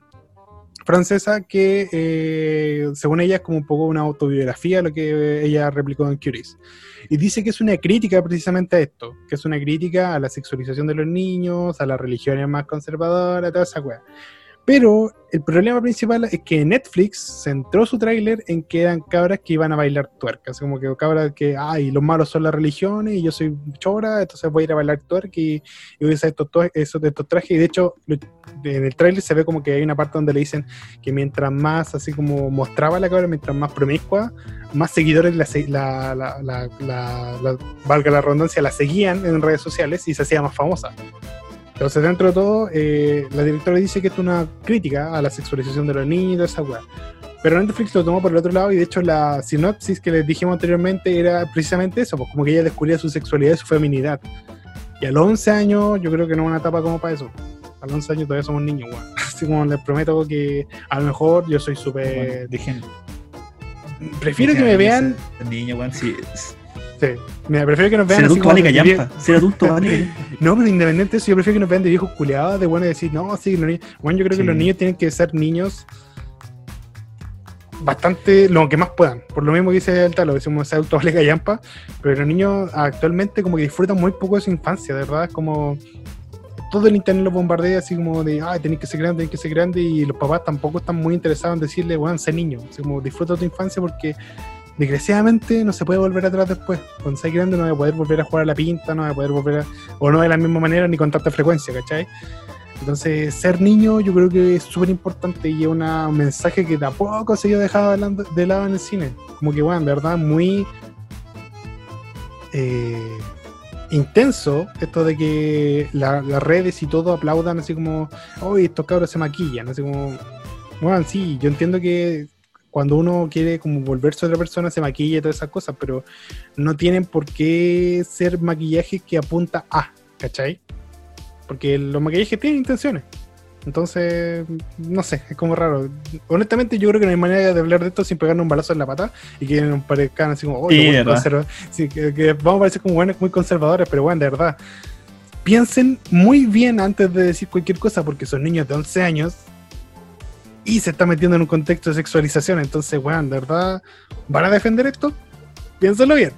francesa que, eh, según ella, es como un poco una autobiografía lo que ella replicó en Curious. Y dice que es una crítica precisamente a esto, que es una crítica a la sexualización de los niños, a las religiones más conservadoras, toda esa weá. Pero el problema principal es que Netflix centró su tráiler en que eran cabras que iban a bailar tuercas, como que cabras que, ay, los malos son las religiones y yo soy chora, entonces voy a ir a bailar tuerca y, voy a usar estos, estos trajes. Y de hecho, en el tráiler se ve como que hay una parte donde le dicen que mientras más, así como mostraba la cabra, mientras más promiscua, más seguidores la, se- la, la, la- la- la- valga la redundancia, la seguían en redes sociales y se hacía más famosa. Entonces, dentro de todo, eh, la directora dice que esto es una crítica a la sexualización de los niños y toda esa weá. Pero Netflix lo tomó por el otro lado y de hecho la sinopsis que les dijimos anteriormente era precisamente eso, pues como que ella descubría su sexualidad y su feminidad. Y a los 11 años yo creo que no es una etapa como para eso. A los 11 años todavía somos niños, weón. [laughs] Así como les prometo que a lo mejor yo soy súper... Bueno, Prefiero que me vean... Niño, weón, sí. Sí. Mira, prefiero que nos vean Ser adulto vale callampa. Ser adulto vale. No, pero independiente de eso, yo prefiero que nos vean de viejos culiados, de bueno decir, no, sí, los niños. Bueno, yo creo que los niños tienen que ser niños bastante lo que más puedan. Por lo mismo que dice el talo, decimos ser adultos vale callampa, pero los niños actualmente como que disfrutan muy poco de su infancia, de verdad, es como todo el internet los bombardea así como de, ay, tenés que ser grande, tenés que ser grande, y los papás tampoco están muy interesados en decirle, bueno, sé niño, así como disfruta tu infancia porque desgraciadamente no se puede volver atrás después. Cuando seas grande no vas a poder volver a jugar a la pinta, no vas a poder volver a, o no de la misma manera ni con tanta frecuencia, ¿cachai? Entonces, ser niño yo creo que es súper importante y es una- un mensaje que tampoco se ha dejado de lado- en el cine. Como que, bueno, en verdad, muy eh, intenso esto de que la- las redes y todo aplaudan así como, oye, estos cabros se maquillan, así como, bueno, sí, yo entiendo que cuando uno quiere como volverse otra persona se maquilla y todas esas cosas, pero no tienen por qué ser maquillaje que apunta a, ¿cachai? Porque los maquillajes tienen intenciones. Entonces, no sé, es como raro. Honestamente, yo creo que no hay manera de hablar de esto sin pegarnos un balazo en la pata y que nos parezcan así como, oye, verdad. conserva- sí, que, que vamos a parecer como buenos, muy conservadores, pero bueno, de verdad. Piensen muy bien antes de decir cualquier cosa, porque son niños de 11 años y se está metiendo en un contexto de sexualización. Entonces, weón, de verdad, ¿van a defender esto? Piénsenlo bien.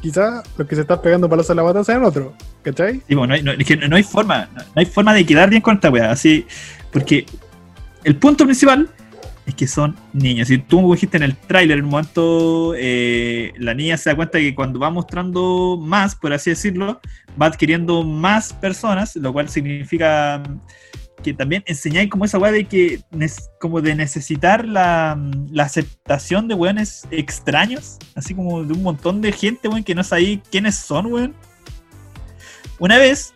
Quizá los que se están pegando palos a la bata sean otros, ¿cachai? Sí, bueno, no hay, no, es que no hay forma, no, hay forma de quedar bien con esta weá, así, porque el punto principal es que son niños. Si tú dijiste en el tráiler, en un momento eh, la niña se da cuenta que cuando va mostrando más, por así decirlo, va adquiriendo más personas, lo cual significa que también enseñáis como esa weá de que como de necesitar la, la aceptación de weones extraños, así como de un montón de gente, weón, que no sabéis quiénes son, weón. Una vez,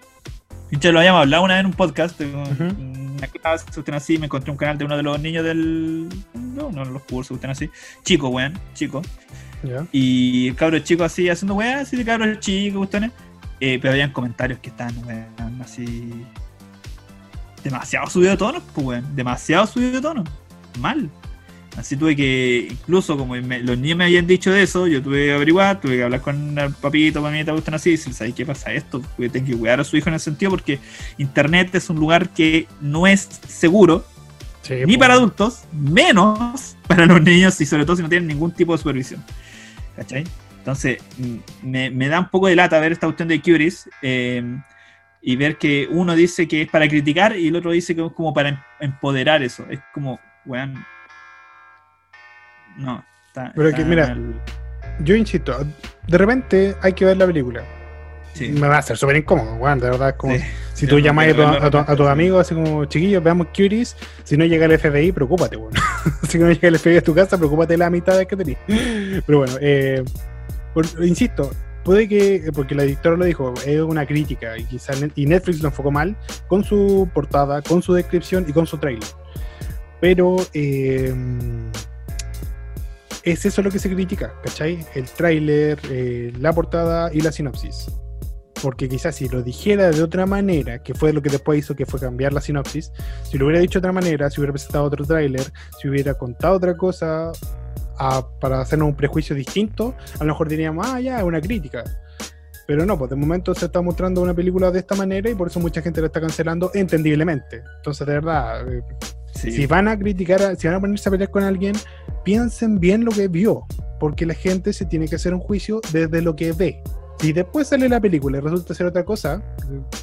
ya lo habíamos hablado una vez en un podcast, de una clase, así, me encontré un canal de uno de los niños del. No, no los cursos, así. Chico, weón, chico. Y el cabro chico así haciendo weá, así de cabro chico, cuestiones. Eh, pero habían comentarios que estaban, weón, así. Demasiado subido de tono, pues, weón. Demasiado subido de tono. Mal. Así tuve que, incluso como me- los niños me habían dicho de eso, yo tuve que averiguar, tuve que hablar con el papito, mamita, gustan así, y decir, ¿sabes qué pasa esto? Porque tengo que cuidar a su hijo en ese sentido, porque Internet es un lugar que no es seguro, Sí, ni po. para adultos, menos para los niños, y sobre todo si no tienen ningún tipo de supervisión. ¿Cachai? Entonces, mm, me, me da un poco de lata ver esta cuestión de Curis eh, y ver que uno dice que es para criticar y el otro dice que es como para em- empoderar eso. Es como, weón. No, está. Pero está que, mira, mal. Yo insisto, de repente hay que ver la película. Sí. Me va a hacer súper incómodo, weón. De verdad, es como Sí. si tú llamas a, tu- a tu- a tus amigos, así como, chiquillos, veamos Cuties. Si no llega el FBI, preocúpate, weón. [laughs] si no llega el FBI a tu casa, preocúpate de la mitad que tenés. Pero bueno, eh, por- insisto, puede que, porque la editora lo dijo, es una crítica y quizás y Netflix lo enfocó mal con su portada, con su descripción y con su trailer. Pero eh, es eso lo que se critica, ¿cachai? El tráiler, eh, la portada y la sinopsis. Porque quizás si lo dijera de otra manera, que fue lo que después hizo que fue cambiar la sinopsis, si lo hubiera dicho de otra manera, si hubiera presentado otro tráiler, si hubiera contado otra cosa a- para hacernos un prejuicio distinto, a lo mejor diríamos, ah, ya, es una crítica. Pero no, pues de momento se está mostrando una película de esta manera y por eso mucha gente la está cancelando entendiblemente. Entonces, de verdad, eh, Sí. si van a criticar, a- si van a ponerse a pelear con alguien, piensen bien lo que vio, porque la gente se tiene que hacer un juicio desde lo que ve. Si después sale la película y resulta ser otra cosa,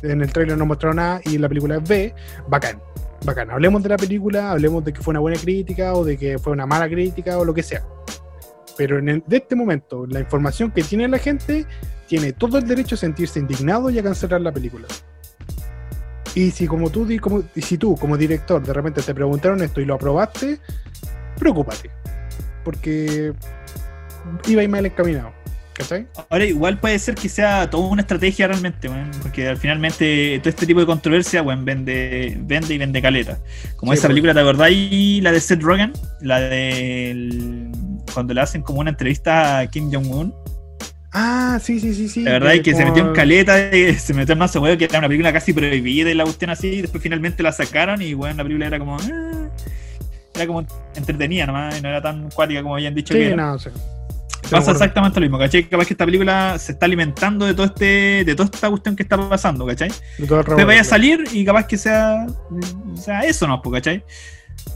en el trailer no mostraron nada y la película es B, bacán, bacán. Hablemos de la película, hablemos de que fue una buena crítica o de que fue una mala crítica o lo que sea. Pero en de este momento, la información que tiene la gente tiene todo el derecho a sentirse indignado y a cancelar la película. Y si como tú, como, y si tú como director de repente te preguntaron esto y lo aprobaste, preocúpate. Porque iba ir mal encaminado. ¿Cachai? Ahora, igual puede ser que sea toda una estrategia realmente, weón, porque al finalmente todo este tipo de controversia, weón, vende, vende y vende caleta. Como Sí, esa pues. película, ¿te acordáis? La de Seth Rogen, la de cuando le hacen como una entrevista a Kim Jong-un. Ah, sí, sí, sí, sí. La verdad es que se metió en caleta, y [laughs] se metió en más huevo que era una película casi prohibida y la cuestión así, y después finalmente la sacaron y bueno, la película era como. ah, era como entretenida nomás, y no era tan cuática como habían dicho que Sí, era. no. Pasa exactamente lo mismo, ¿cachai? Capaz que esta película se está alimentando de todo este, de toda esta cuestión que está pasando, ¿cachai? Después revuelo, vaya a salir y capaz que sea, sea eso, ¿no? Pues, ¿cachai?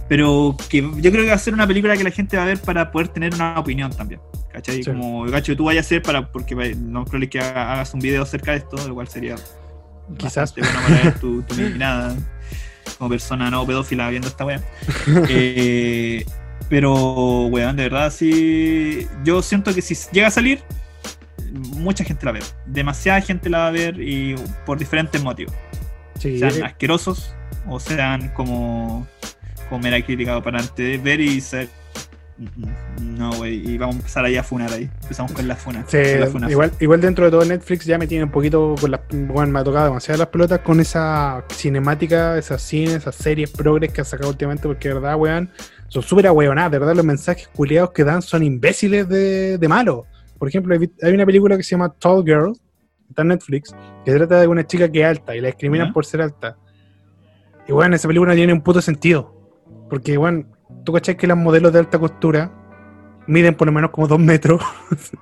Pero que yo creo que va a ser una película que la gente va a ver para poder tener una opinión también, ¿cachai? Sí. Como, gacho, tú vayas a hacer para, porque no creo que haga- hagas un video acerca de esto, lo cual sería Quizás. bueno para ver tu, tu [laughs] como persona no pedófila viendo esta weá. [laughs] Eh, pero, weón, de verdad, sí. Yo siento que si llega a salir, mucha gente la ve. Demasiada gente la va a ver y por diferentes motivos. Sí, Sean eh, asquerosos o sean como, como mera crítica para antes de ver y ser. No, güey, y vamos a empezar ahí a funar ahí. Empezamos con la funa. Sí, la igual, igual dentro de todo Netflix ya me tiene un poquito con las bueno, me ha tocado demasiado las pelotas con esa cinemática, esas cines, esas series progres que han sacado últimamente, porque verdad, weón, son súper ahueonadas, de verdad los mensajes culiados que dan son imbéciles de, de malo. Por ejemplo, hay una película que se llama Tall Girl, está en Netflix, que trata de una chica que es alta y la discriminan por ser alta. Y bueno, esa película no tiene un puto sentido. Porque, bueno, tú cachai que los modelos de alta costura miden por lo menos como dos metros. [laughs]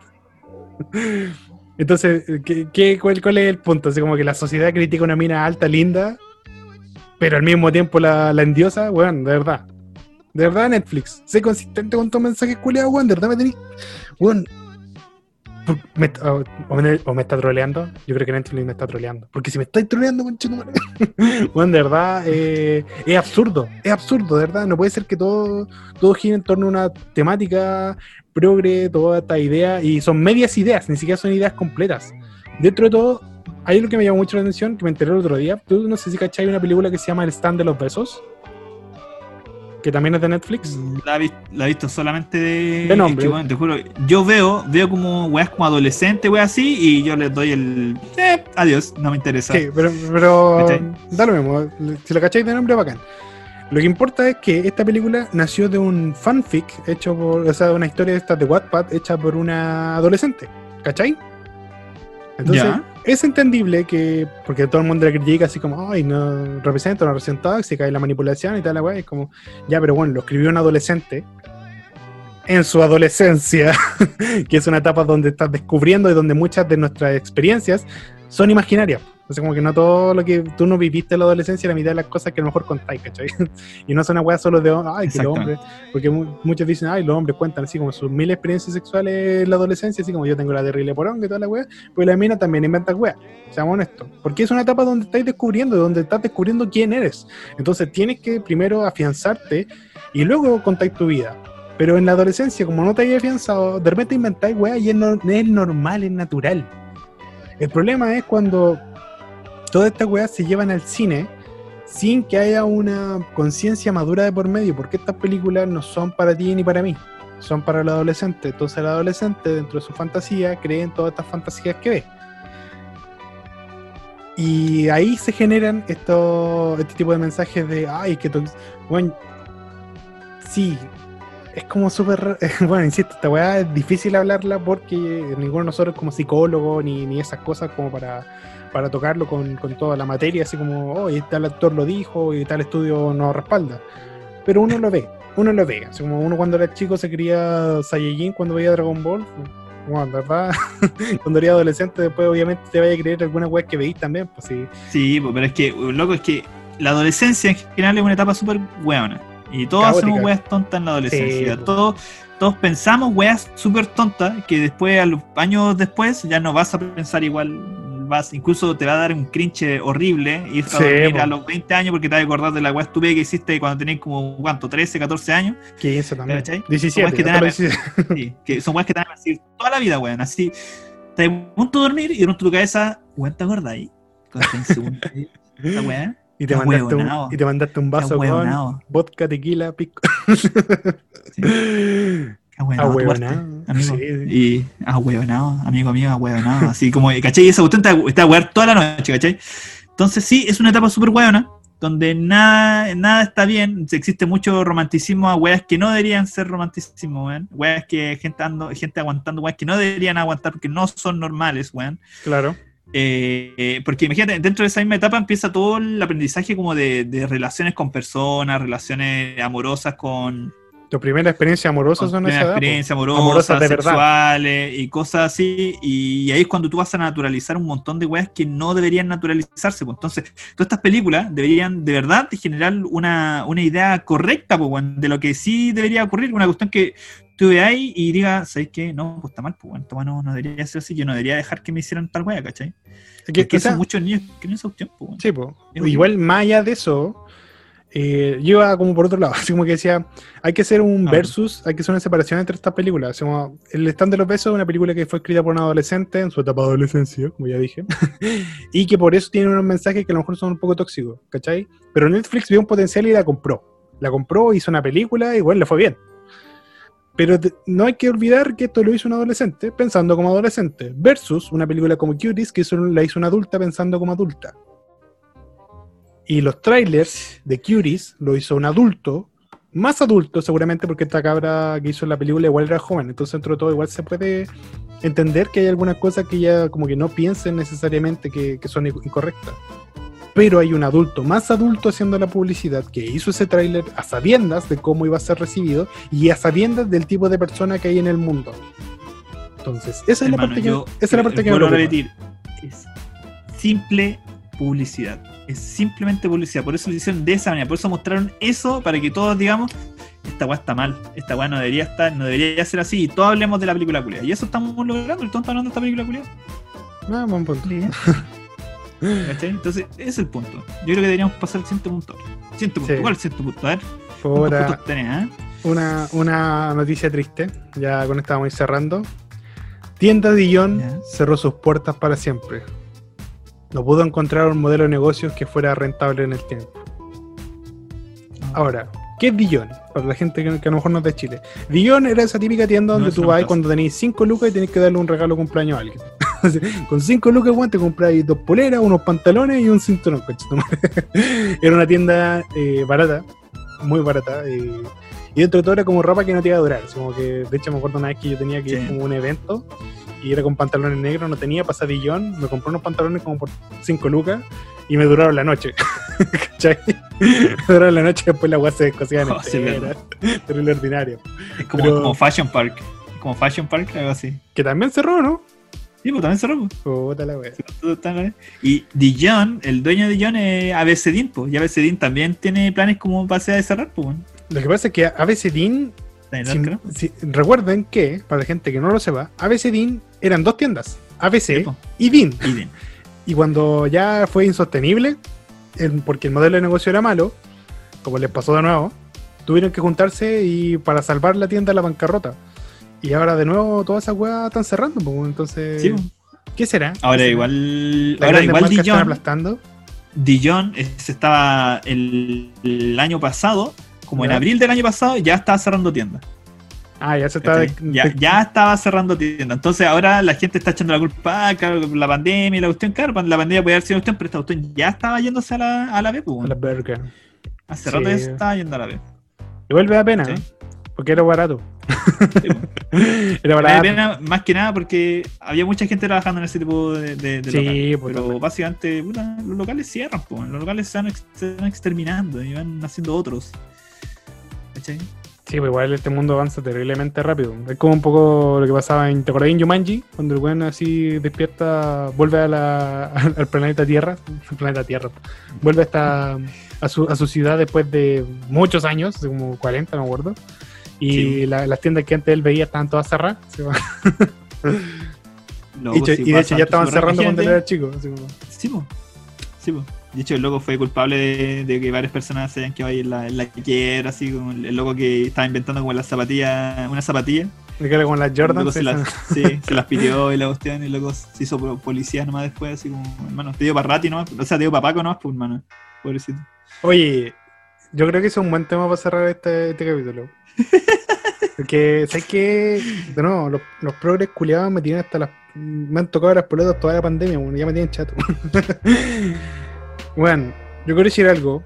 Entonces, ¿qué, qué- cuál, cuál es el punto? Así como que la sociedad critica una mina alta, linda, pero al mismo tiempo la, la endiosa, weón, de verdad. De verdad, Netflix, sé consistente con tus mensajes culiados, weón, de verdad me tenéis. Weón. o, me, está troleando. Yo creo que Netflix me está troleando. Porque si me estáis troleando, conchetumare, [laughs] Weón, de verdad, eh, es absurdo. Es absurdo, de verdad. No puede ser que todo, todo gire en torno a una temática progre, toda esta idea, y son medias ideas, ni siquiera son ideas completas. Dentro de todo, hay algo que me llamó mucho la atención, que me enteré el otro día. Tú no sé si cachai una película que se llama El stand de los besos, que también es de Netflix. La, la he visto solamente de. De nombre. es que, weón, te juro, yo veo, veo como weas como adolescente, weas así, y yo les doy el. Eh, adiós, no me interesa. Sí, pero, pero da lo mismo. Si la cacháis de nombre, bacán. Lo que importa es que esta película nació de un fanfic hecho por, o sea, de una historia de estas de Wattpad hecha por una adolescente. ¿Cachai? Entonces, Ya. es entendible que, porque todo el mundo le critica así como, ay, no representa una relación tóxica y la manipulación y tal, la weá, es como, ya, pero bueno, lo escribió un adolescente en su adolescencia, [laughs] que es una etapa donde estás descubriendo y donde muchas de nuestras experiencias son imaginarias. O sea, como que no todo lo que tú no viviste en la adolescencia, la mitad de las cosas que a lo mejor contáis, ¿cachai? [laughs] y no son una weá solo de, ay, que los hombres, porque mu- muchos dicen, ay, los hombres cuentan así como sus mil experiencias sexuales en la adolescencia, así como yo tengo la terrible poronga y toda la weá, pues la mina también inventa weá, seamos honestos. Porque es una etapa donde estáis descubriendo, donde estás descubriendo quién eres. Entonces tienes que primero afianzarte y luego contáis tu vida. Pero en la adolescencia, como no te hayas afianzado, de repente inventáis weá y es, no- es normal, es natural. El problema es cuando todas estas weas se llevan al cine sin que haya una conciencia madura de por medio, porque estas películas no son para ti ni para mí, son para el adolescente. Entonces el adolescente, dentro de su fantasía, cree en todas estas fantasías que ve. Y ahí se generan estos, este tipo de mensajes de, ay, que bueno, sí, es como súper, [laughs] bueno, insisto, esta weá es difícil hablarla porque ninguno de nosotros como psicólogo ni, ni esas cosas como para, para tocarlo con, con toda la materia, así como, oh, y tal actor lo dijo y tal estudio nos respalda. Pero uno lo ve, uno lo ve, así como uno cuando era chico se creía Saiyajin cuando veía Dragon Ball. Bueno, ¿verdad? [laughs] cuando era adolescente, después obviamente te vaya a creer alguna weá que veís también, pues sí. Sí, pues, pero es que, loco, es que la adolescencia en general es una etapa súper weona. Y todos Caótica. hacemos weas tontas en la adolescencia. Sí, todos, todos pensamos weas súper tontas que después, a los años después, ya no vas a pensar igual. Vas, incluso te va a dar un cringe horrible ir a Sí, dormir a los 20 años porque te vas a acordar de la wea estúpida que hiciste cuando tenías como, ¿cuánto? 13, 14 años. Que eso también. ¿Cachai? 17, Como es que te hasta dan los 17. Sí, que son weas que te van a decir toda la vida, weón. Así, te a punto de dormir y de pronto tu cabeza, weón, ¿te acuerdas ahí? Cuando estás en segundo, [laughs] esa weá. Y te, Está mandaste un, y te mandaste un vaso Está con vodka, tequila, pico. Sí. [laughs] Ahueonao. amigo. Sí. Y ahueonado, amigo mío, ahueonado. Así como, ¿cachai? Y esa cuestión te va a huear toda la noche, ¿cachai? Entonces sí, es una etapa súper hueona, donde nada, nada está bien. Existe mucho romanticismo a weas que no deberían ser romanticismo, weón. Weas que gente, ando, gente aguantando, weas que no deberían aguantar porque no son normales, weón. Claro. Eh, porque imagínate, dentro de esa misma etapa empieza todo el aprendizaje como de, de relaciones con personas, relaciones amorosas con, Tu primera experiencia amorosa son plena esa edad, po. experiencia amorosa, Amorosas de verdad. sexuales y cosas así. Y ahí es cuando tú vas a naturalizar un montón de weas que no deberían naturalizarse. pues. Entonces, todas estas películas deberían de verdad de generar una, una idea correcta pues, de lo que sí debería ocurrir. Una cuestión que tú veáis y digas, ¿sabes qué? No, pues está mal, pues, esta wea no, no debería ser así. Yo no debería dejar que me hicieran tal wea, ¿cachai? Es que, sea, son muchos niños que no cuestión, pues, weón. sí, po. Es horrible. Igual, más allá de eso, eh, yo iba como por otro lado. [laughs] Así como que decía, hay que hacer un Ah. versus, hay que hacer una separación entre estas películas. Así como, el stand de los besos es una película que fue escrita por un adolescente en su etapa de adolescencia, como ya dije, [laughs] y que por eso tiene unos mensajes que a lo mejor son un poco tóxicos, ¿cachai? Pero Netflix vio un potencial y la compró. La compró, hizo una película y bueno, le fue bien. Pero no hay que olvidar que esto lo hizo un adolescente pensando como adolescente, versus una película como Cuties que hizo- la hizo una adulta pensando como adulta. Y los trailers de Cuties lo hizo un adulto, más adulto seguramente porque esta cabra que hizo la película igual era joven, entonces dentro de todo igual se puede entender que hay algunas cosas que ya como que no piensen necesariamente que son incorrectas. Pero hay un adulto más adulto haciendo la publicidad que hizo ese tráiler a sabiendas de cómo iba a ser recibido y a sabiendas del tipo de persona que hay en el mundo. Entonces, esa es la parte que, yo esa es la parte que me repetir, es simple publicidad. Es simplemente publicidad. Por eso lo hicieron de esa manera. Por eso mostraron eso para que todos digamos, esta weá está mal. Esta weá no debería estar, no debería ser así. Y todos hablemos de la película culia. Y eso estamos logrando. Todos están hablando de esta película culia. Ah, buen punto. [laughs] ¿Cachai? Entonces, ese es el punto. Yo creo que deberíamos pasar al siguiente punto. Siguiente punto. Sí. ¿Cuál es el siguiente punto? A ver, ¿cuántos Ahora, tenés, ah? una, una noticia triste, ya con esta vamos a ir cerrando. Tienda Dillon Ya. cerró sus puertas para siempre. No pudo encontrar un modelo de negocios que fuera rentable en el tiempo. Ahora, ¿qué es Dillon? Para la gente que, que a lo mejor no es de Chile. Dillon era esa típica tienda donde tú vas cuando tenéis 5 lucas y tenés que darle un regalo cumpleaños a alguien. [laughs] Con 5 lucas, weón, te compráis dos poleras, unos pantalones y un cinturón. [laughs] era una tienda eh, barata, muy barata. eh, Y dentro de todo era como ropa que no te iba a durar. como que, de hecho, me acuerdo una vez que yo tenía que ir como a un evento y era con pantalones negros, no tenía pasadillón. Me compré unos pantalones como por 5 lucas y me duraron la noche. [laughs] ¿Cachai? me duraron la noche y después la weá se descosían [laughs] Oh, sí, entera. [laughs] Terrible ordinario. Es como, Pero- como Fashion Park. Como Fashion Park, algo así. Que también cerró, ¿no? Sí, pues también cerró. pues. Puta la bien. Y Dijon, el dueño de Dijon es ABCDIN, pues. Y ABCDIN también tiene planes como para de cerrar, pues. Lo que pasa es que ABCDIN recuerden que, para la gente que no lo sepa, ABC DIN eran dos tiendas, ABC y DIN. Y cuando ya fue insostenible, el- porque el modelo de negocio era malo, como les pasó de nuevo, tuvieron que juntarse y para salvar la tienda de la bancarrota. Y ahora de nuevo todas esas weas están cerrando, pues, entonces, Sí. ¿qué será? Ahora ¿Qué será? igual. Las Ahora igual están Dijon. aplastando. Dijon se estaba el, el año pasado, como en abril del año pasado, ya estaba cerrando tiendas. Ah, ya se está. ¿cachai? Ya, ya estaba cerrando tiendas. Entonces ahora la gente está echando la culpa a la pandemia y la cuestión. Claro, la pandemia puede haber sido cuestión, pero esta cuestión ya estaba yéndose a la, a la B. pues, a la verga. Hace sí. rato ya se estaba yendo a la B. Igual me da pena, Sí. ¿eh? porque era barato. Sí, pues. [laughs] Era Me da barato. pena más que nada porque había mucha gente trabajando en ese tipo de, de, locales. pues, pero también. básicamente puta, los locales cierran, pues, los locales se van, ex- se van exterminando y van haciendo otros. ¿Cachai? Sí, pues igual este mundo avanza terriblemente rápido. Es como un poco lo que pasaba en. ¿Te acordás en Jumanji? Cuando el weón así despierta, vuelve a la, [laughs] al planeta Tierra. Al [laughs] planeta Tierra. Vuelve hasta a su, a su ciudad después de muchos años, como 40, no me acuerdo. Y Sí. la- las tiendas que antes él veía estaban todas cerradas. [laughs] y, de- sí y de pasa hecho ya estaban cerrando cuando él era chico. así como- Sí, po. Sí, po. De hecho, el loco fue culpable de, de que varias personas se hayan quedado ahí en la, en la quiebra, así como el, el loco que estaba inventando como las zapatillas, una zapatilla. Me queda con las Jordan. loco [laughs] se las, sí, se las pidió y la cuestión, y el loco se hizo po- policía nomás después, así como, hermano, te dio para Rati nomás, o sea, te dio para Paco nomás, pues, hermano. Pobrecito. Oye, yo creo que es un buen tema para cerrar este, este capítulo. [laughs] Porque, ¿sabes qué? De nuevo, los, los progres culiados me tienen hasta las. Me han tocado las pelotas toda la pandemia, bueno, ya me tienen chato. [laughs] bueno, yo quiero decir algo.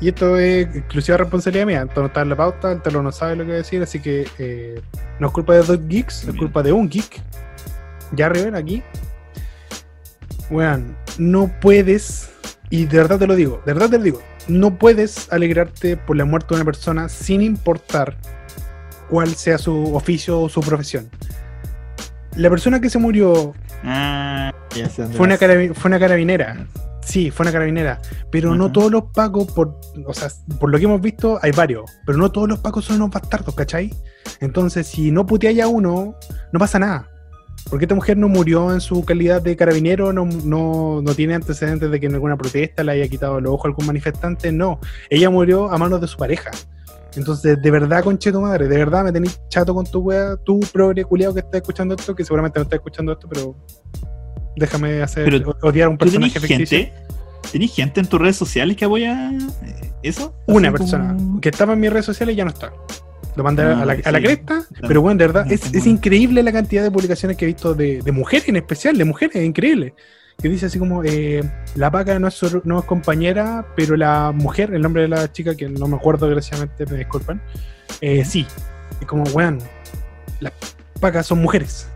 Y esto es exclusiva responsabilidad mía. Esto no está en la pauta, el telo no sabe lo que decir, así que eh, no es culpa de dos geeks, es culpa de un geek. Ya Rivera aquí. Weón, no puedes, y de verdad te lo digo, de verdad te lo digo, no puedes alegrarte por la muerte de una persona sin importar cuál sea su oficio o su profesión. La persona que se murió Ah, fue una, fue una carabinera. Sí, fue una carabinera. Pero no todos los pacos, por, o sea, por lo que hemos visto, hay varios. Pero no todos los pacos son unos bastardos, ¿cachai? Entonces, si no puteáis a uno, no pasa nada. Porque esta mujer no murió en su calidad de carabinero, no, no, no tiene antecedentes de que en alguna protesta le haya quitado los ojos a algún manifestante, no. Ella murió a manos de su pareja. Entonces, de verdad, conche tu madre, de verdad me tenéis chato con tu wea, tú progre culiado que estás escuchando esto, que seguramente no estás escuchando esto, pero déjame hacer Pero, odiar a un ¿Tú tenés personaje ficticio. gente? ¿Tenés gente en tus redes sociales que apoya eh, eso? Una Así persona como- que estaba en mis redes sociales ya no está. Lo mandé Ah, a, la, a la cresta, Claro. pero bueno, de verdad, No, es, es increíble la cantidad de publicaciones que he visto de, de mujeres en especial, de mujeres, es increíble. Que dice así como, eh, la paca no es, no es compañera, pero la mujer, el nombre de la chica, que no me acuerdo desgraciadamente, me disculpan, eh, sí. Es como, weón, las pacas son mujeres,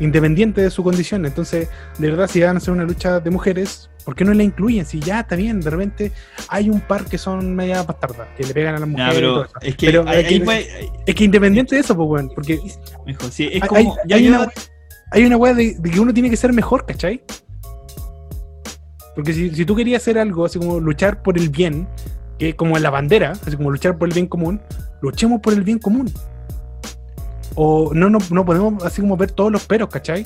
independientes de su condición. Entonces, de verdad, si van a hacer una lucha de mujeres, ¿por qué no la incluyen? Si ya está bien, de repente hay un par que son media bastardas, que le pegan a las mujeres. pero es que Pero puede- Es que independiente de eso, pues, weón, porque Mejor, sí, es hay, como. hay- ya hay una, hay una weá de, de que uno tiene que ser mejor, ¿cachai? Porque si, si tú querías hacer algo, así como luchar por el bien, que como en la bandera, así como luchar por el bien común, luchemos por el bien común. O no, no, no podemos así como ver todos los peros, ¿cachai?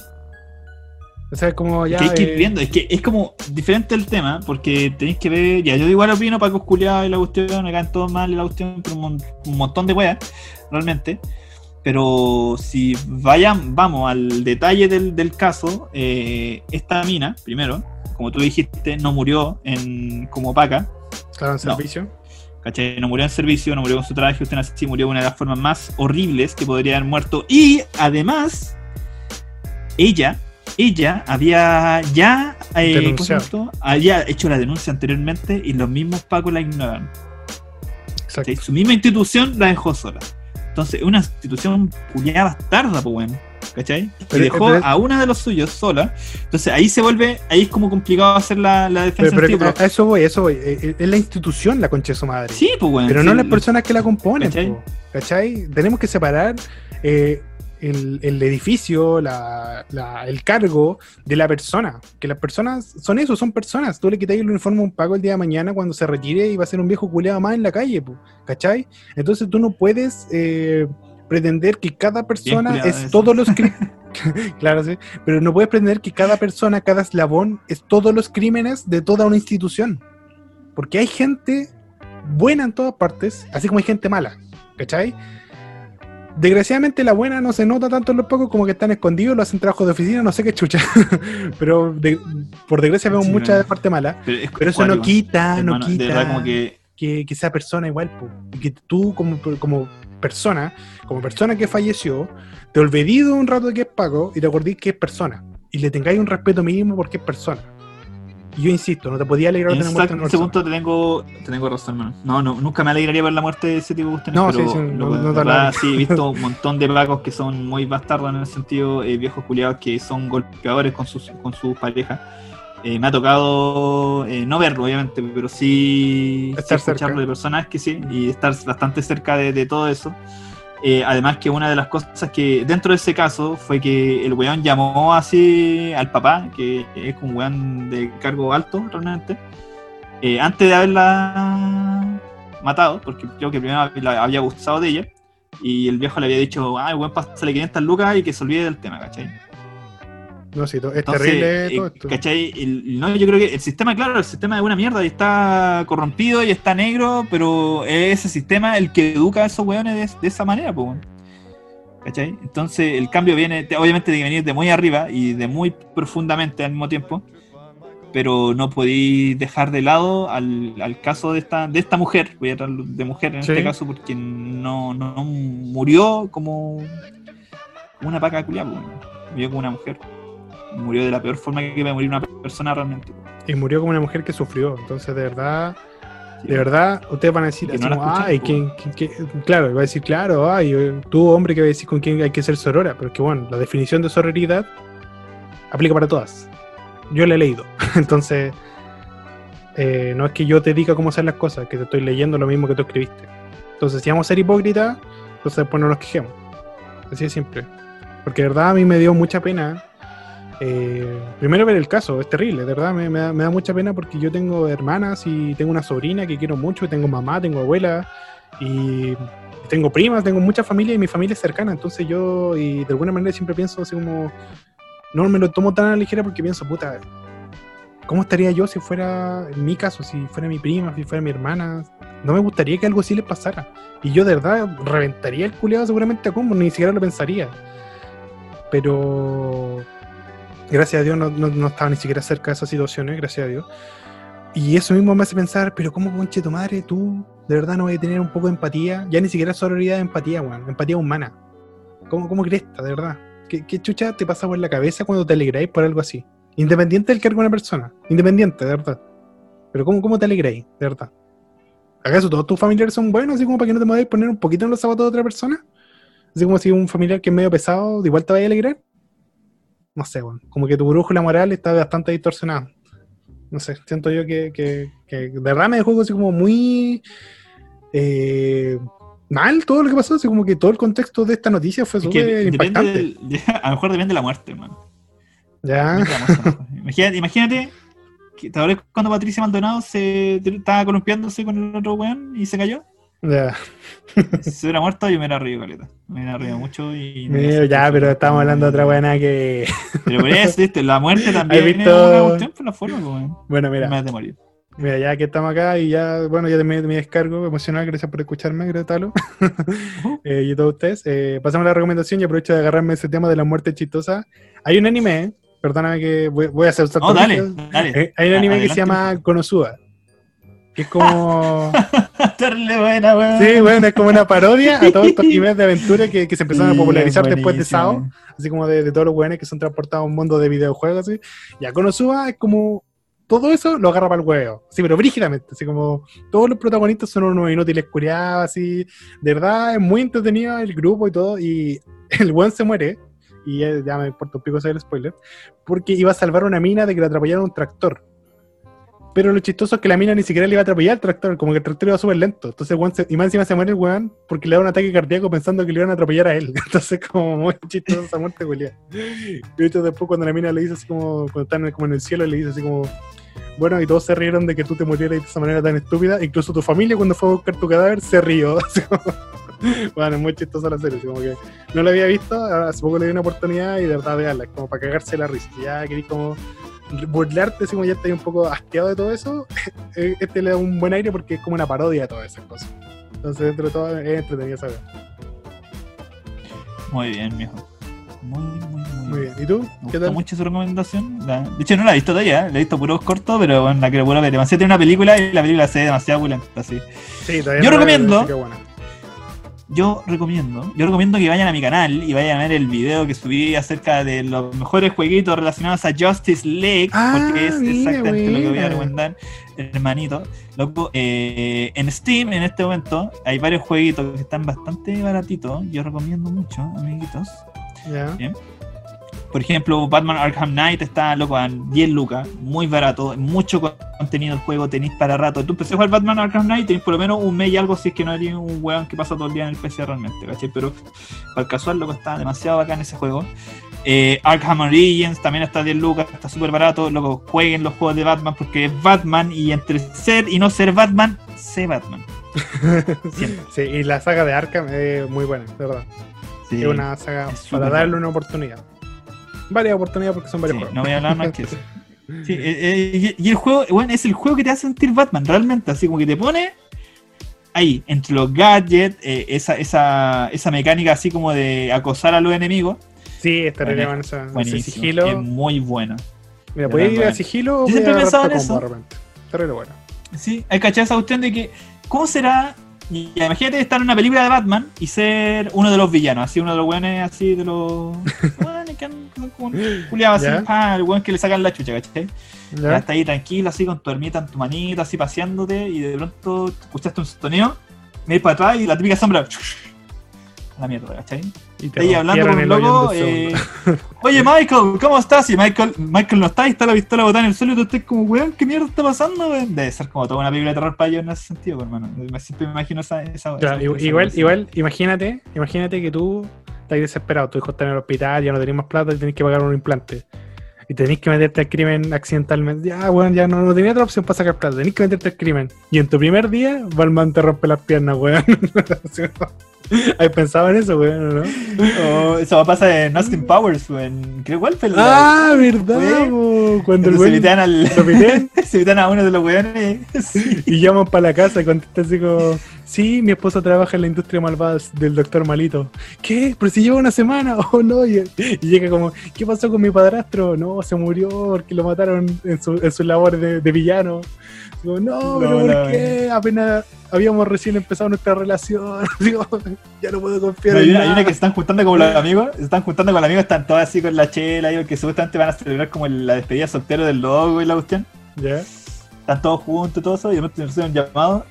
O sea, como ya. que hay que ir eh, viendo, es que es como diferente el tema, porque tenéis que ver, ya yo igual opino Paco Culeado y la cuestión, me caen todos mal y la cuestión, pero un, mon- un montón de weas, realmente. Pero si vayan, vamos al detalle del, del caso, eh, esta mina, primero, como tú dijiste, no murió en como paca, Claro, en No. servicio. ¿Cachai? No murió en servicio, no murió con su traje, usted así murió de una de las formas más horribles que podría haber muerto. Y además, ella, ella había ya eh, había hecho la denuncia anteriormente y los mismos pacos la ignoraron. Su misma institución la dejó sola. Entonces, una institución culiada bastarda, pues bueno. ¿Cachai? Y dejó pero- a una de los suyos sola. Entonces ahí se vuelve, ahí es como complicado hacer la, la defensa Pero, pero a eso voy, a eso voy. Eh, eh, Es la institución la concha de su madre. Sí, pues bueno. pero sí, no las personas que la componen. ¿Cachai? po, ¿Cachai? Tenemos que separar eh, el, el edificio, la- la- el cargo de la persona. Que las personas son eso, son personas. Tú le quitas el uniforme a un pago el día de mañana cuando se retire y va a ser un viejo culeado más en la calle, po, ¿cachai? Entonces tú no puedes eh, pretender que cada persona es todos los [laughs] crímenes. [laughs] claro, sí. Pero no puedes pretender que cada persona, cada eslabón es todos los crímenes de toda una institución. Porque hay gente buena en todas partes, así como hay gente mala, ¿cachai? Desgraciadamente la buena no se nota tanto en los pocos como que están escondidos, lo hacen trabajo de oficina, no sé qué chucha. [laughs] pero de- por desgracia vemos Sí, mucha bueno. parte mala. Pero, es Pero eso no quita, no hermano, De quita verdad, como que. que, que sea persona igual, po. y que tú como, como persona, como persona que falleció, te olvidís un rato de que es Paco y te acordís que es persona. Y le tengáis un respeto mínimo porque es persona. Y yo insisto, no te podía alegrar En de la muerte de una ese punto te tengo, te tengo razón, hermano. No, no, nunca me alegraría ver la muerte de ese tipo de cuestiones, No, pero sí, sí, no- loco, no te verdad, sí, he [laughs] visto un montón de pacos que son muy bastardos en el sentido, eh, viejos culiados que son golpeadores con sus, con sus parejas. Eh, me ha tocado eh, no verlo, obviamente, pero sí, Estar escucharlo cerca. de personas que sí, y estar bastante cerca de, de todo eso. Eh, además que una de las cosas que dentro de ese caso fue que el weón llamó así al papá, que es un weón de cargo alto realmente, eh, antes de haberla matado, porque creo que primero la había abusado de ella, y el viejo le había dicho, ah, el weón pásale 500 lucas y que se olvide del tema, ¿cachai? No, sí, es Entonces, terrible eh, todo esto. ¿cachai? El- no, yo creo que el sistema, claro, el sistema es una mierda y está corrompido y está negro, pero es ese sistema el que educa a esos weones de, de esa manera, pues. ¿Cachai? Entonces el cambio viene, te- obviamente, tiene que venir de muy arriba y de muy profundamente al mismo tiempo, pero no podéis dejar de lado al, al caso de esta, de esta mujer, voy a hablar de mujer en Sí. este caso, porque no, no, no murió como una paca culiada, pues, weón. murió como una mujer murió de la peor forma que puede morir una persona realmente. Y murió como una mujer que sufrió. Entonces, de verdad, Sí. de verdad, ustedes van a decir, no como, escuchan, ay, po". ¿quién- quién- quién-?" claro, va a decir, claro, ay, tú hombre que va a decir con quién hay que ser sorora, pero que bueno, la definición de sororidad aplica para todas. Yo la he leído, [laughs] entonces eh, no es que yo te diga cómo hacer las cosas, que te estoy leyendo lo mismo que tú escribiste. Entonces, si vamos a ser hipócritas, entonces después no nos quejemos. Así de simple. Porque de verdad a mí me dio mucha pena. Eh, primero ver el caso, es terrible, de verdad me, da, mucha pena porque yo tengo hermanas y tengo una sobrina que quiero mucho, tengo mamá, tengo abuela y tengo primas, tengo mucha familia y mi familia es cercana, entonces yo y de alguna manera siempre pienso así como, no me lo tomo tan a la ligera porque pienso, puta, ¿cómo estaría yo si fuera en mi caso, si fuera mi prima, si fuera mi hermana? No me gustaría que algo así les pasara. Y yo de verdad reventaría el culiado seguramente a combo, ni siquiera lo pensaría. Pero gracias a Dios no, no, estaba ni siquiera cerca de esas situaciones, gracias a Dios. Y eso mismo me hace pensar, pero ¿cómo, conche tu madre, tú de verdad no vas a tener un poco de empatía? Ya ni siquiera sororidad de empatía, weón, empatía humana. ¿Cómo, cómo crees, de verdad? ¿Qué, ¿Qué chucha te pasa por la cabeza cuando te alegráis por algo así? Independiente del cargo de una persona, independiente, de verdad. Pero ¿cómo, cómo te alegráis, de verdad? ¿Acaso todos tus familiares son buenos, así como para que no te podáis poner un poquito en los zapatos de otra persona? Así como si un familiar que es medio pesado, igual te vaya a alegrar. No sé, weón. Como que tu brújula moral está bastante distorsionada. No sé, siento yo que, que, que de verdad me dejó así como muy eh, mal todo lo que pasó. Así como que todo el contexto de esta noticia fue súper impactante. del- [laughs] a lo mejor depende de la muerte, hermano. Ya, la muerte, [laughs] imagínate, imagínate que ¿te acuerdas cuando Patricia Maldonado se estaba columpiándose con el otro weón y se cayó. Ya. Si hubiera muerto, yo me hubiera reído, caleta. Me hubiera reído mucho y. Mira, ya, pero estamos hablando de otra buena que. Pero por eso, ¿viste? la muerte [laughs] también ¿Has es visto- una cuestión por la forma, weón. Bueno, mira. Me de morir. Mira, ya que estamos acá y ya, bueno, ya terminé mi descargo emocional, gracias por escucharme, Gretalo. [laughs] eh, y todos ustedes. Eh, pasamos a la recomendación y aprovecho de agarrarme ese tema de la muerte chistosa. Hay un anime, perdóname que voy, voy a hacer un salto No, dale, dale. Eh, hay un anime que se llama Konosuba. Que es como. [laughs] Buena, weón. sí, bueno, es como una parodia a todos estos [laughs] animes de aventura que, que se empezaron a popularizar es después de. Sao. Así como de, de todos los buenos que son transportados a un mundo de videojuegos. Así. Ya Konosuba es como todo eso lo agarra para el huevo. Sí, pero brígidamente. Así como todos los protagonistas son unos inútiles curiados, así. De verdad, es muy entretenido el grupo y todo. Y [laughs] el weón se muere. Y ya, ya me importa un pico saber el spoiler. Porque iba a salvar una mina de que la atropellaron un tractor. Pero lo chistoso es que la mina ni siquiera le iba a atropellar al tractor, como que el tractor iba súper lento. Entonces, weón se- y más encima se muere el weón porque le da un ataque cardíaco pensando que le iban a atropellar a él. [laughs] Entonces, como muy chistoso esa muerte, Julián. De hecho, después cuando la mina le dice así como, cuando están como en el cielo, le dice así como, bueno, y todos se rieron de que tú te murieras de esa manera tan estúpida. Incluso tu familia cuando fue a buscar tu cadáver se rió. [laughs] Bueno, es muy chistosa la serie, así como que no la había visto, hace poco le di una oportunidad y de verdad veanla, como para cagarse la risa. Ya querís como burlarte, así como ya estás un poco hastiado de todo eso, [laughs] eh, este le da un buen aire porque es como una parodia de todas esas cosas. Entonces, dentro de todo, es entretenido saber. Muy bien, mijo. Muy, muy, muy, Muy bien. ¿Y tú? Me ¿Qué tal? mucho su recomendación. La- De hecho, no la he visto todavía, la he visto puros cortos, pero bueno, la quiero puro ver. Demasiado tiene una película y la película se ve demasiado opulenta, así. Sí, todavía Yo no recomiendo-. Yo recomiendo, yo recomiendo que vayan a mi canal y vayan a ver el video que subí acerca de los mejores jueguitos relacionados a Justice League, Ah, porque es mira, exactamente lo que voy a recomendar, hermanito. Loco, eh, en Steam en este momento hay varios jueguitos que están bastante baratitos. Yo recomiendo mucho, amiguitos. Ya. Por ejemplo, Batman Arkham Knight está loco a 10 lucas, muy barato, mucho contenido el juego, tenéis para rato. Tú empecé a jugar Batman Arkham Knight, tenéis por lo menos un mes y algo si es que no eres un weón que pasa todo el día en el PC realmente, ¿cachai? Pero para el casual, loco, está demasiado bacán ese juego. Eh, Arkham Origins también está a 10 lucas, está súper barato. Loco, jueguen los juegos de Batman porque es Batman y entre ser y no ser Batman, sé Batman. [laughs] Siempre. Sí, y la saga de Arkham es muy buena, de verdad. Sí. Es una saga es para darle buena. una oportunidad. Varias oportunidades porque son varios Sí, juegos. no voy a hablar más que eso. [laughs] Sí, eh, eh, y el juego, bueno, es el juego que te hace sentir Batman, realmente, así como que te pone ahí, entre los gadgets, eh, esa, esa, esa mecánica así como de acosar a los enemigos. Sí, está Bueno, relevante esa- ese Buenísimo, sigilo. es muy bueno. Mira, puedes ir a sigilo o Yo siempre he pensado en eso. Está re bueno. Sí, hay cachado esa cuestión de que, ¿cómo será? Y ya, imagínate estar en una película de Batman y ser uno de los villanos, así uno de los weones así de los. [laughs] culiados así, ah, el weón que le sacan la chucha, ¿cachai? Ya ¿Ya? está ahí tranquilo, así con tu ermita en tu manito, así paseándote, y de pronto escuchaste un soneo, me para atrás y la típica sombra. La mierda, ¿cachai? Y te ahí hablando con un loco. eh. Oye, [laughs] Michael, ¿cómo estás? Y Michael, Michael no está y está la pistola botada en el suelo y tú estás como, weón, ¿qué mierda está pasando, weón? Debe ser como toda una película de terror para ellos en ese sentido, hermano. Siempre me imagino esa. esa, Ya, esa- igual, igual, imagínate, imagínate que tú estás desesperado, tu hijo está en el hospital, ya no tenés más plata y tenés que pagar un implante. Y tenés que meterte al crimen accidentalmente. Ya, weón, ya no, no tenía otra opción para sacar plata, tenés que meterte al crimen. Y en tu primer día, Balman te rompe las piernas, weón. [laughs] ¿Has pensado en eso, o no? Oh, eso va a pasar en Austin Powers, weón. Creo igual, pero. Ah, verdad, Güey. cuando el se invitan al. [laughs] se invitan a uno de los weones. Sí. y llaman para la casa y contesta así como, sí, mi esposa trabaja en la industria malvada del doctor Malito. ¿Qué? ¿Pero si lleva una semana? [laughs] Oh, no. Y, y llega como, ¿qué pasó con mi padrastro? No, se murió porque lo mataron en, su, en sus labores de, de villano. Digo, no, pero No, ¿por qué? Apenas habíamos recién empezado nuestra relación. [laughs] Digo, ya no puedo confiar hay, en hay nada. una que se están juntando como los amigos, se están juntando con los amigos, están todos así con la chela, y porque supuestamente van a celebrar como la despedida soltero del logo y la cuestión. ¿Ya? Están todos juntos y todo eso, y de repente reciben un llamado.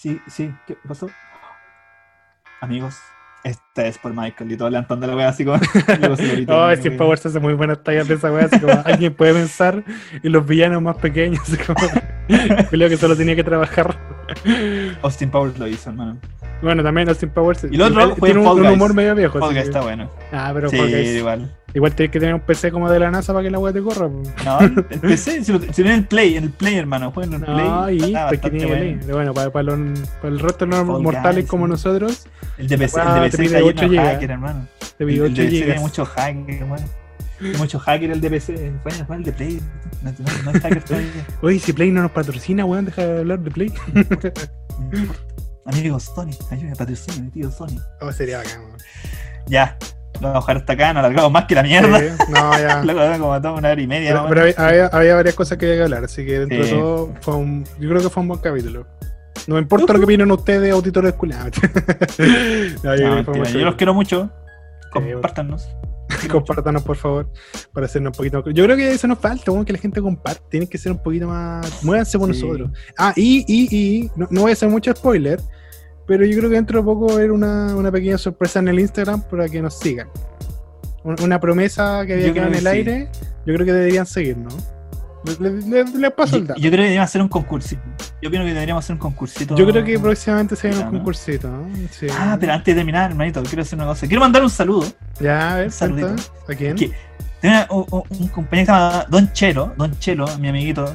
Sí. Sí, ¿qué pasó? Amigos, esta es por Michael, y todos levantando la wea así como. Oh, [laughs] ¿no? Steve Powers hace muy buenas tallas de esa weá, así como alguien puede pensar en los villanos más pequeños, [laughs] así como creo que solo tenía que trabajar. [laughs] Austin Powers lo hizo, hermano. Bueno, también Austin Powers Y lo otro tiene un, Fall un Guys. humor medio viejo. Podcast que- está bueno. Ah, pero Sí, Fall Guys. igual. Igual tienes que tener un PC como de la NASA para que la weá te corra. po. No, el PC, si, lo, si en el Play, en el Play, hermano, jueguen en el Play. No, y pues que tiene que bueno. bueno, para, para, los- para el resto de los Fall mortales Guys, como sí. nosotros, El de PC, Ah, el te de PC pide está 8 lleno de hacker, hermano. de El, video el 8 de PC tiene mucho hacker, hermano. Hay mucho hacker el de PC. Bueno, ¿cuál el de Play? No, no, no es hacker todavía. [laughs] Oye, si Play no nos patrocina, weón, deja de hablar de Play. No. [laughs] Amigos, Sony, ayúdame, patrocinio, mi tío Sony. Oh, sería bacán, weón. Ya, vamos a dejar hasta acá, nos alargamos más que la mierda. Sí, no, ya. [laughs] Luego como toda una hora y media. Pero, había, había- había varias cosas que había que hablar, así que dentro Sí. de todo fue un, yo creo que fue un buen capítulo. No me importa lo que opinen ustedes, auditores culiados. [laughs] no, yo No, los quiero mucho. Compártanos. [laughs] compártanos por favor, para hacernos un poquito Yo creo que eso nos falta, que la gente comparte, tiene que ser un poquito más... Muévanse por nosotros. Ah, y, y, y, no, voy a hacer mucho spoiler, pero yo creo que dentro de poco va a haber una, una pequeña sorpresa en el Instagram para que nos sigan. Una promesa que había quedado en el aire, yo creo que deberían seguir, ¿no? Le, paso el dato. Yo creo que deberíamos hacer un concursito. Yo opino que deberíamos hacer un concursito. Yo creo que próximamente se viene un concursito, ¿no? Ah, pero antes de terminar, hermanito, quiero hacer una cosa. Quiero mandar un saludo. Ya, a ver, un saludito. ¿A quién? Tengo un, un, compañero que se llama Don Chelo, Don Chelo, mi amiguito.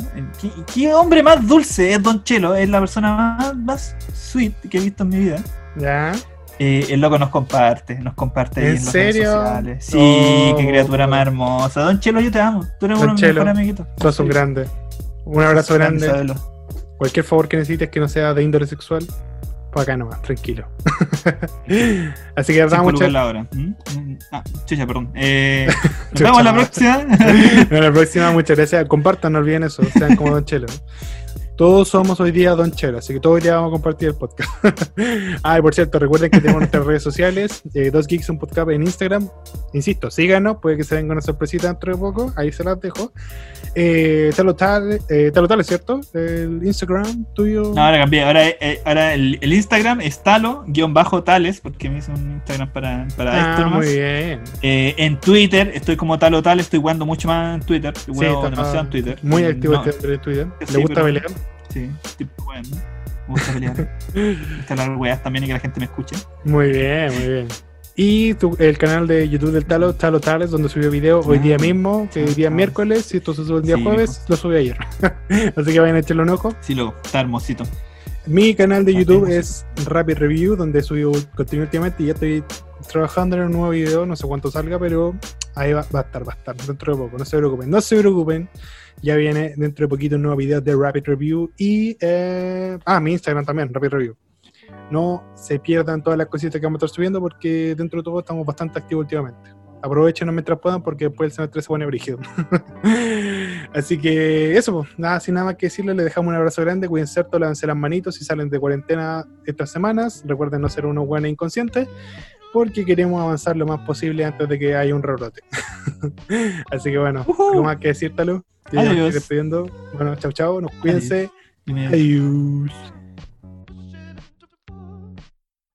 ¿Qué, hombre más dulce es Don Chelo? Es la persona más, más sweet que he visto en mi vida. Ya. Eh, el loco nos comparte, nos comparte ¿En, serio? Sí, qué criatura más hermosa. Don Chelo, yo te amo. Tú eres uno de mis mejores amiguitos. Sos un grande. Un abrazo grande. Cualquier favor que necesites que no sea de índole sexual, pues acá nomás, tranquilo. [laughs] Así que vamos mucho. la hora. ¿Mm? ¿Mm? Ah, chucha, perdón. Eh, [laughs] nos vemos la próxima. [laughs] la próxima, muchas gracias. Compartan, no olviden eso. Sean como Don Chelo. Todos somos hoy día Don Chelo, así que todos ya vamos a compartir el podcast. [laughs] ah, y por cierto, recuerden que tenemos nuestras redes sociales, eh, Dos Geeks un podcast en Instagram. Insisto, síganos, puede que se venga una sorpresita dentro de poco, ahí se las dejo. Eh, Talo Tal, eh, Tal, ¿es cierto? El Instagram tuyo. No, ahora cambié, ahora, eh, ahora el, Instagram es Talo-Tales, porque me hice un Instagram para, para ah, esto Muy bien. En Twitter estoy como Talo Tal, estoy jugando mucho más en Twitter, juego demasiado en Twitter. Muy activo este Twitter. ¿Le gusta pelear? Sí, tipo bueno. Me gusta pelear. hablar weas también y que la gente me escuche. Muy bien, muy bien. Y el canal de YouTube del Talo, Talo Tales, donde subió video hoy día ah, mismo, que hoy día miércoles, si esto se sube el día jueves, lo subí ayer. [laughs] Así que vayan a echarle un ojo. Sí, luego, está hermosito. Mi canal de YouTube es Rapid Review, donde subo contenido últimamente y ya estoy trabajando en un nuevo video, no sé cuánto salga, pero ahí va, va a estar, va a estar dentro de poco, no se preocupen, no se preocupen. Ya viene dentro de poquito un nuevo video de Rapid Review y. Eh, ah, mi Instagram también, Rapid Review. No se pierdan todas las cositas que vamos a estar subiendo porque dentro de todo estamos bastante activos últimamente. Aprovechen mientras puedan porque después el semestre se pone brígido. [laughs] Así que eso, pues, nada, sin nada más que decirles, les dejamos un abrazo grande, cuídense harto, lávense las manitos si salen de cuarentena estas semanas. Recuerden no ser unos buenos inconscientes porque queremos avanzar lo más posible antes de que haya un rebrote. [laughs] Así que bueno, uh más que decírtelo. Adiós. Bueno, chao, chao, nos cuídense. Adiós.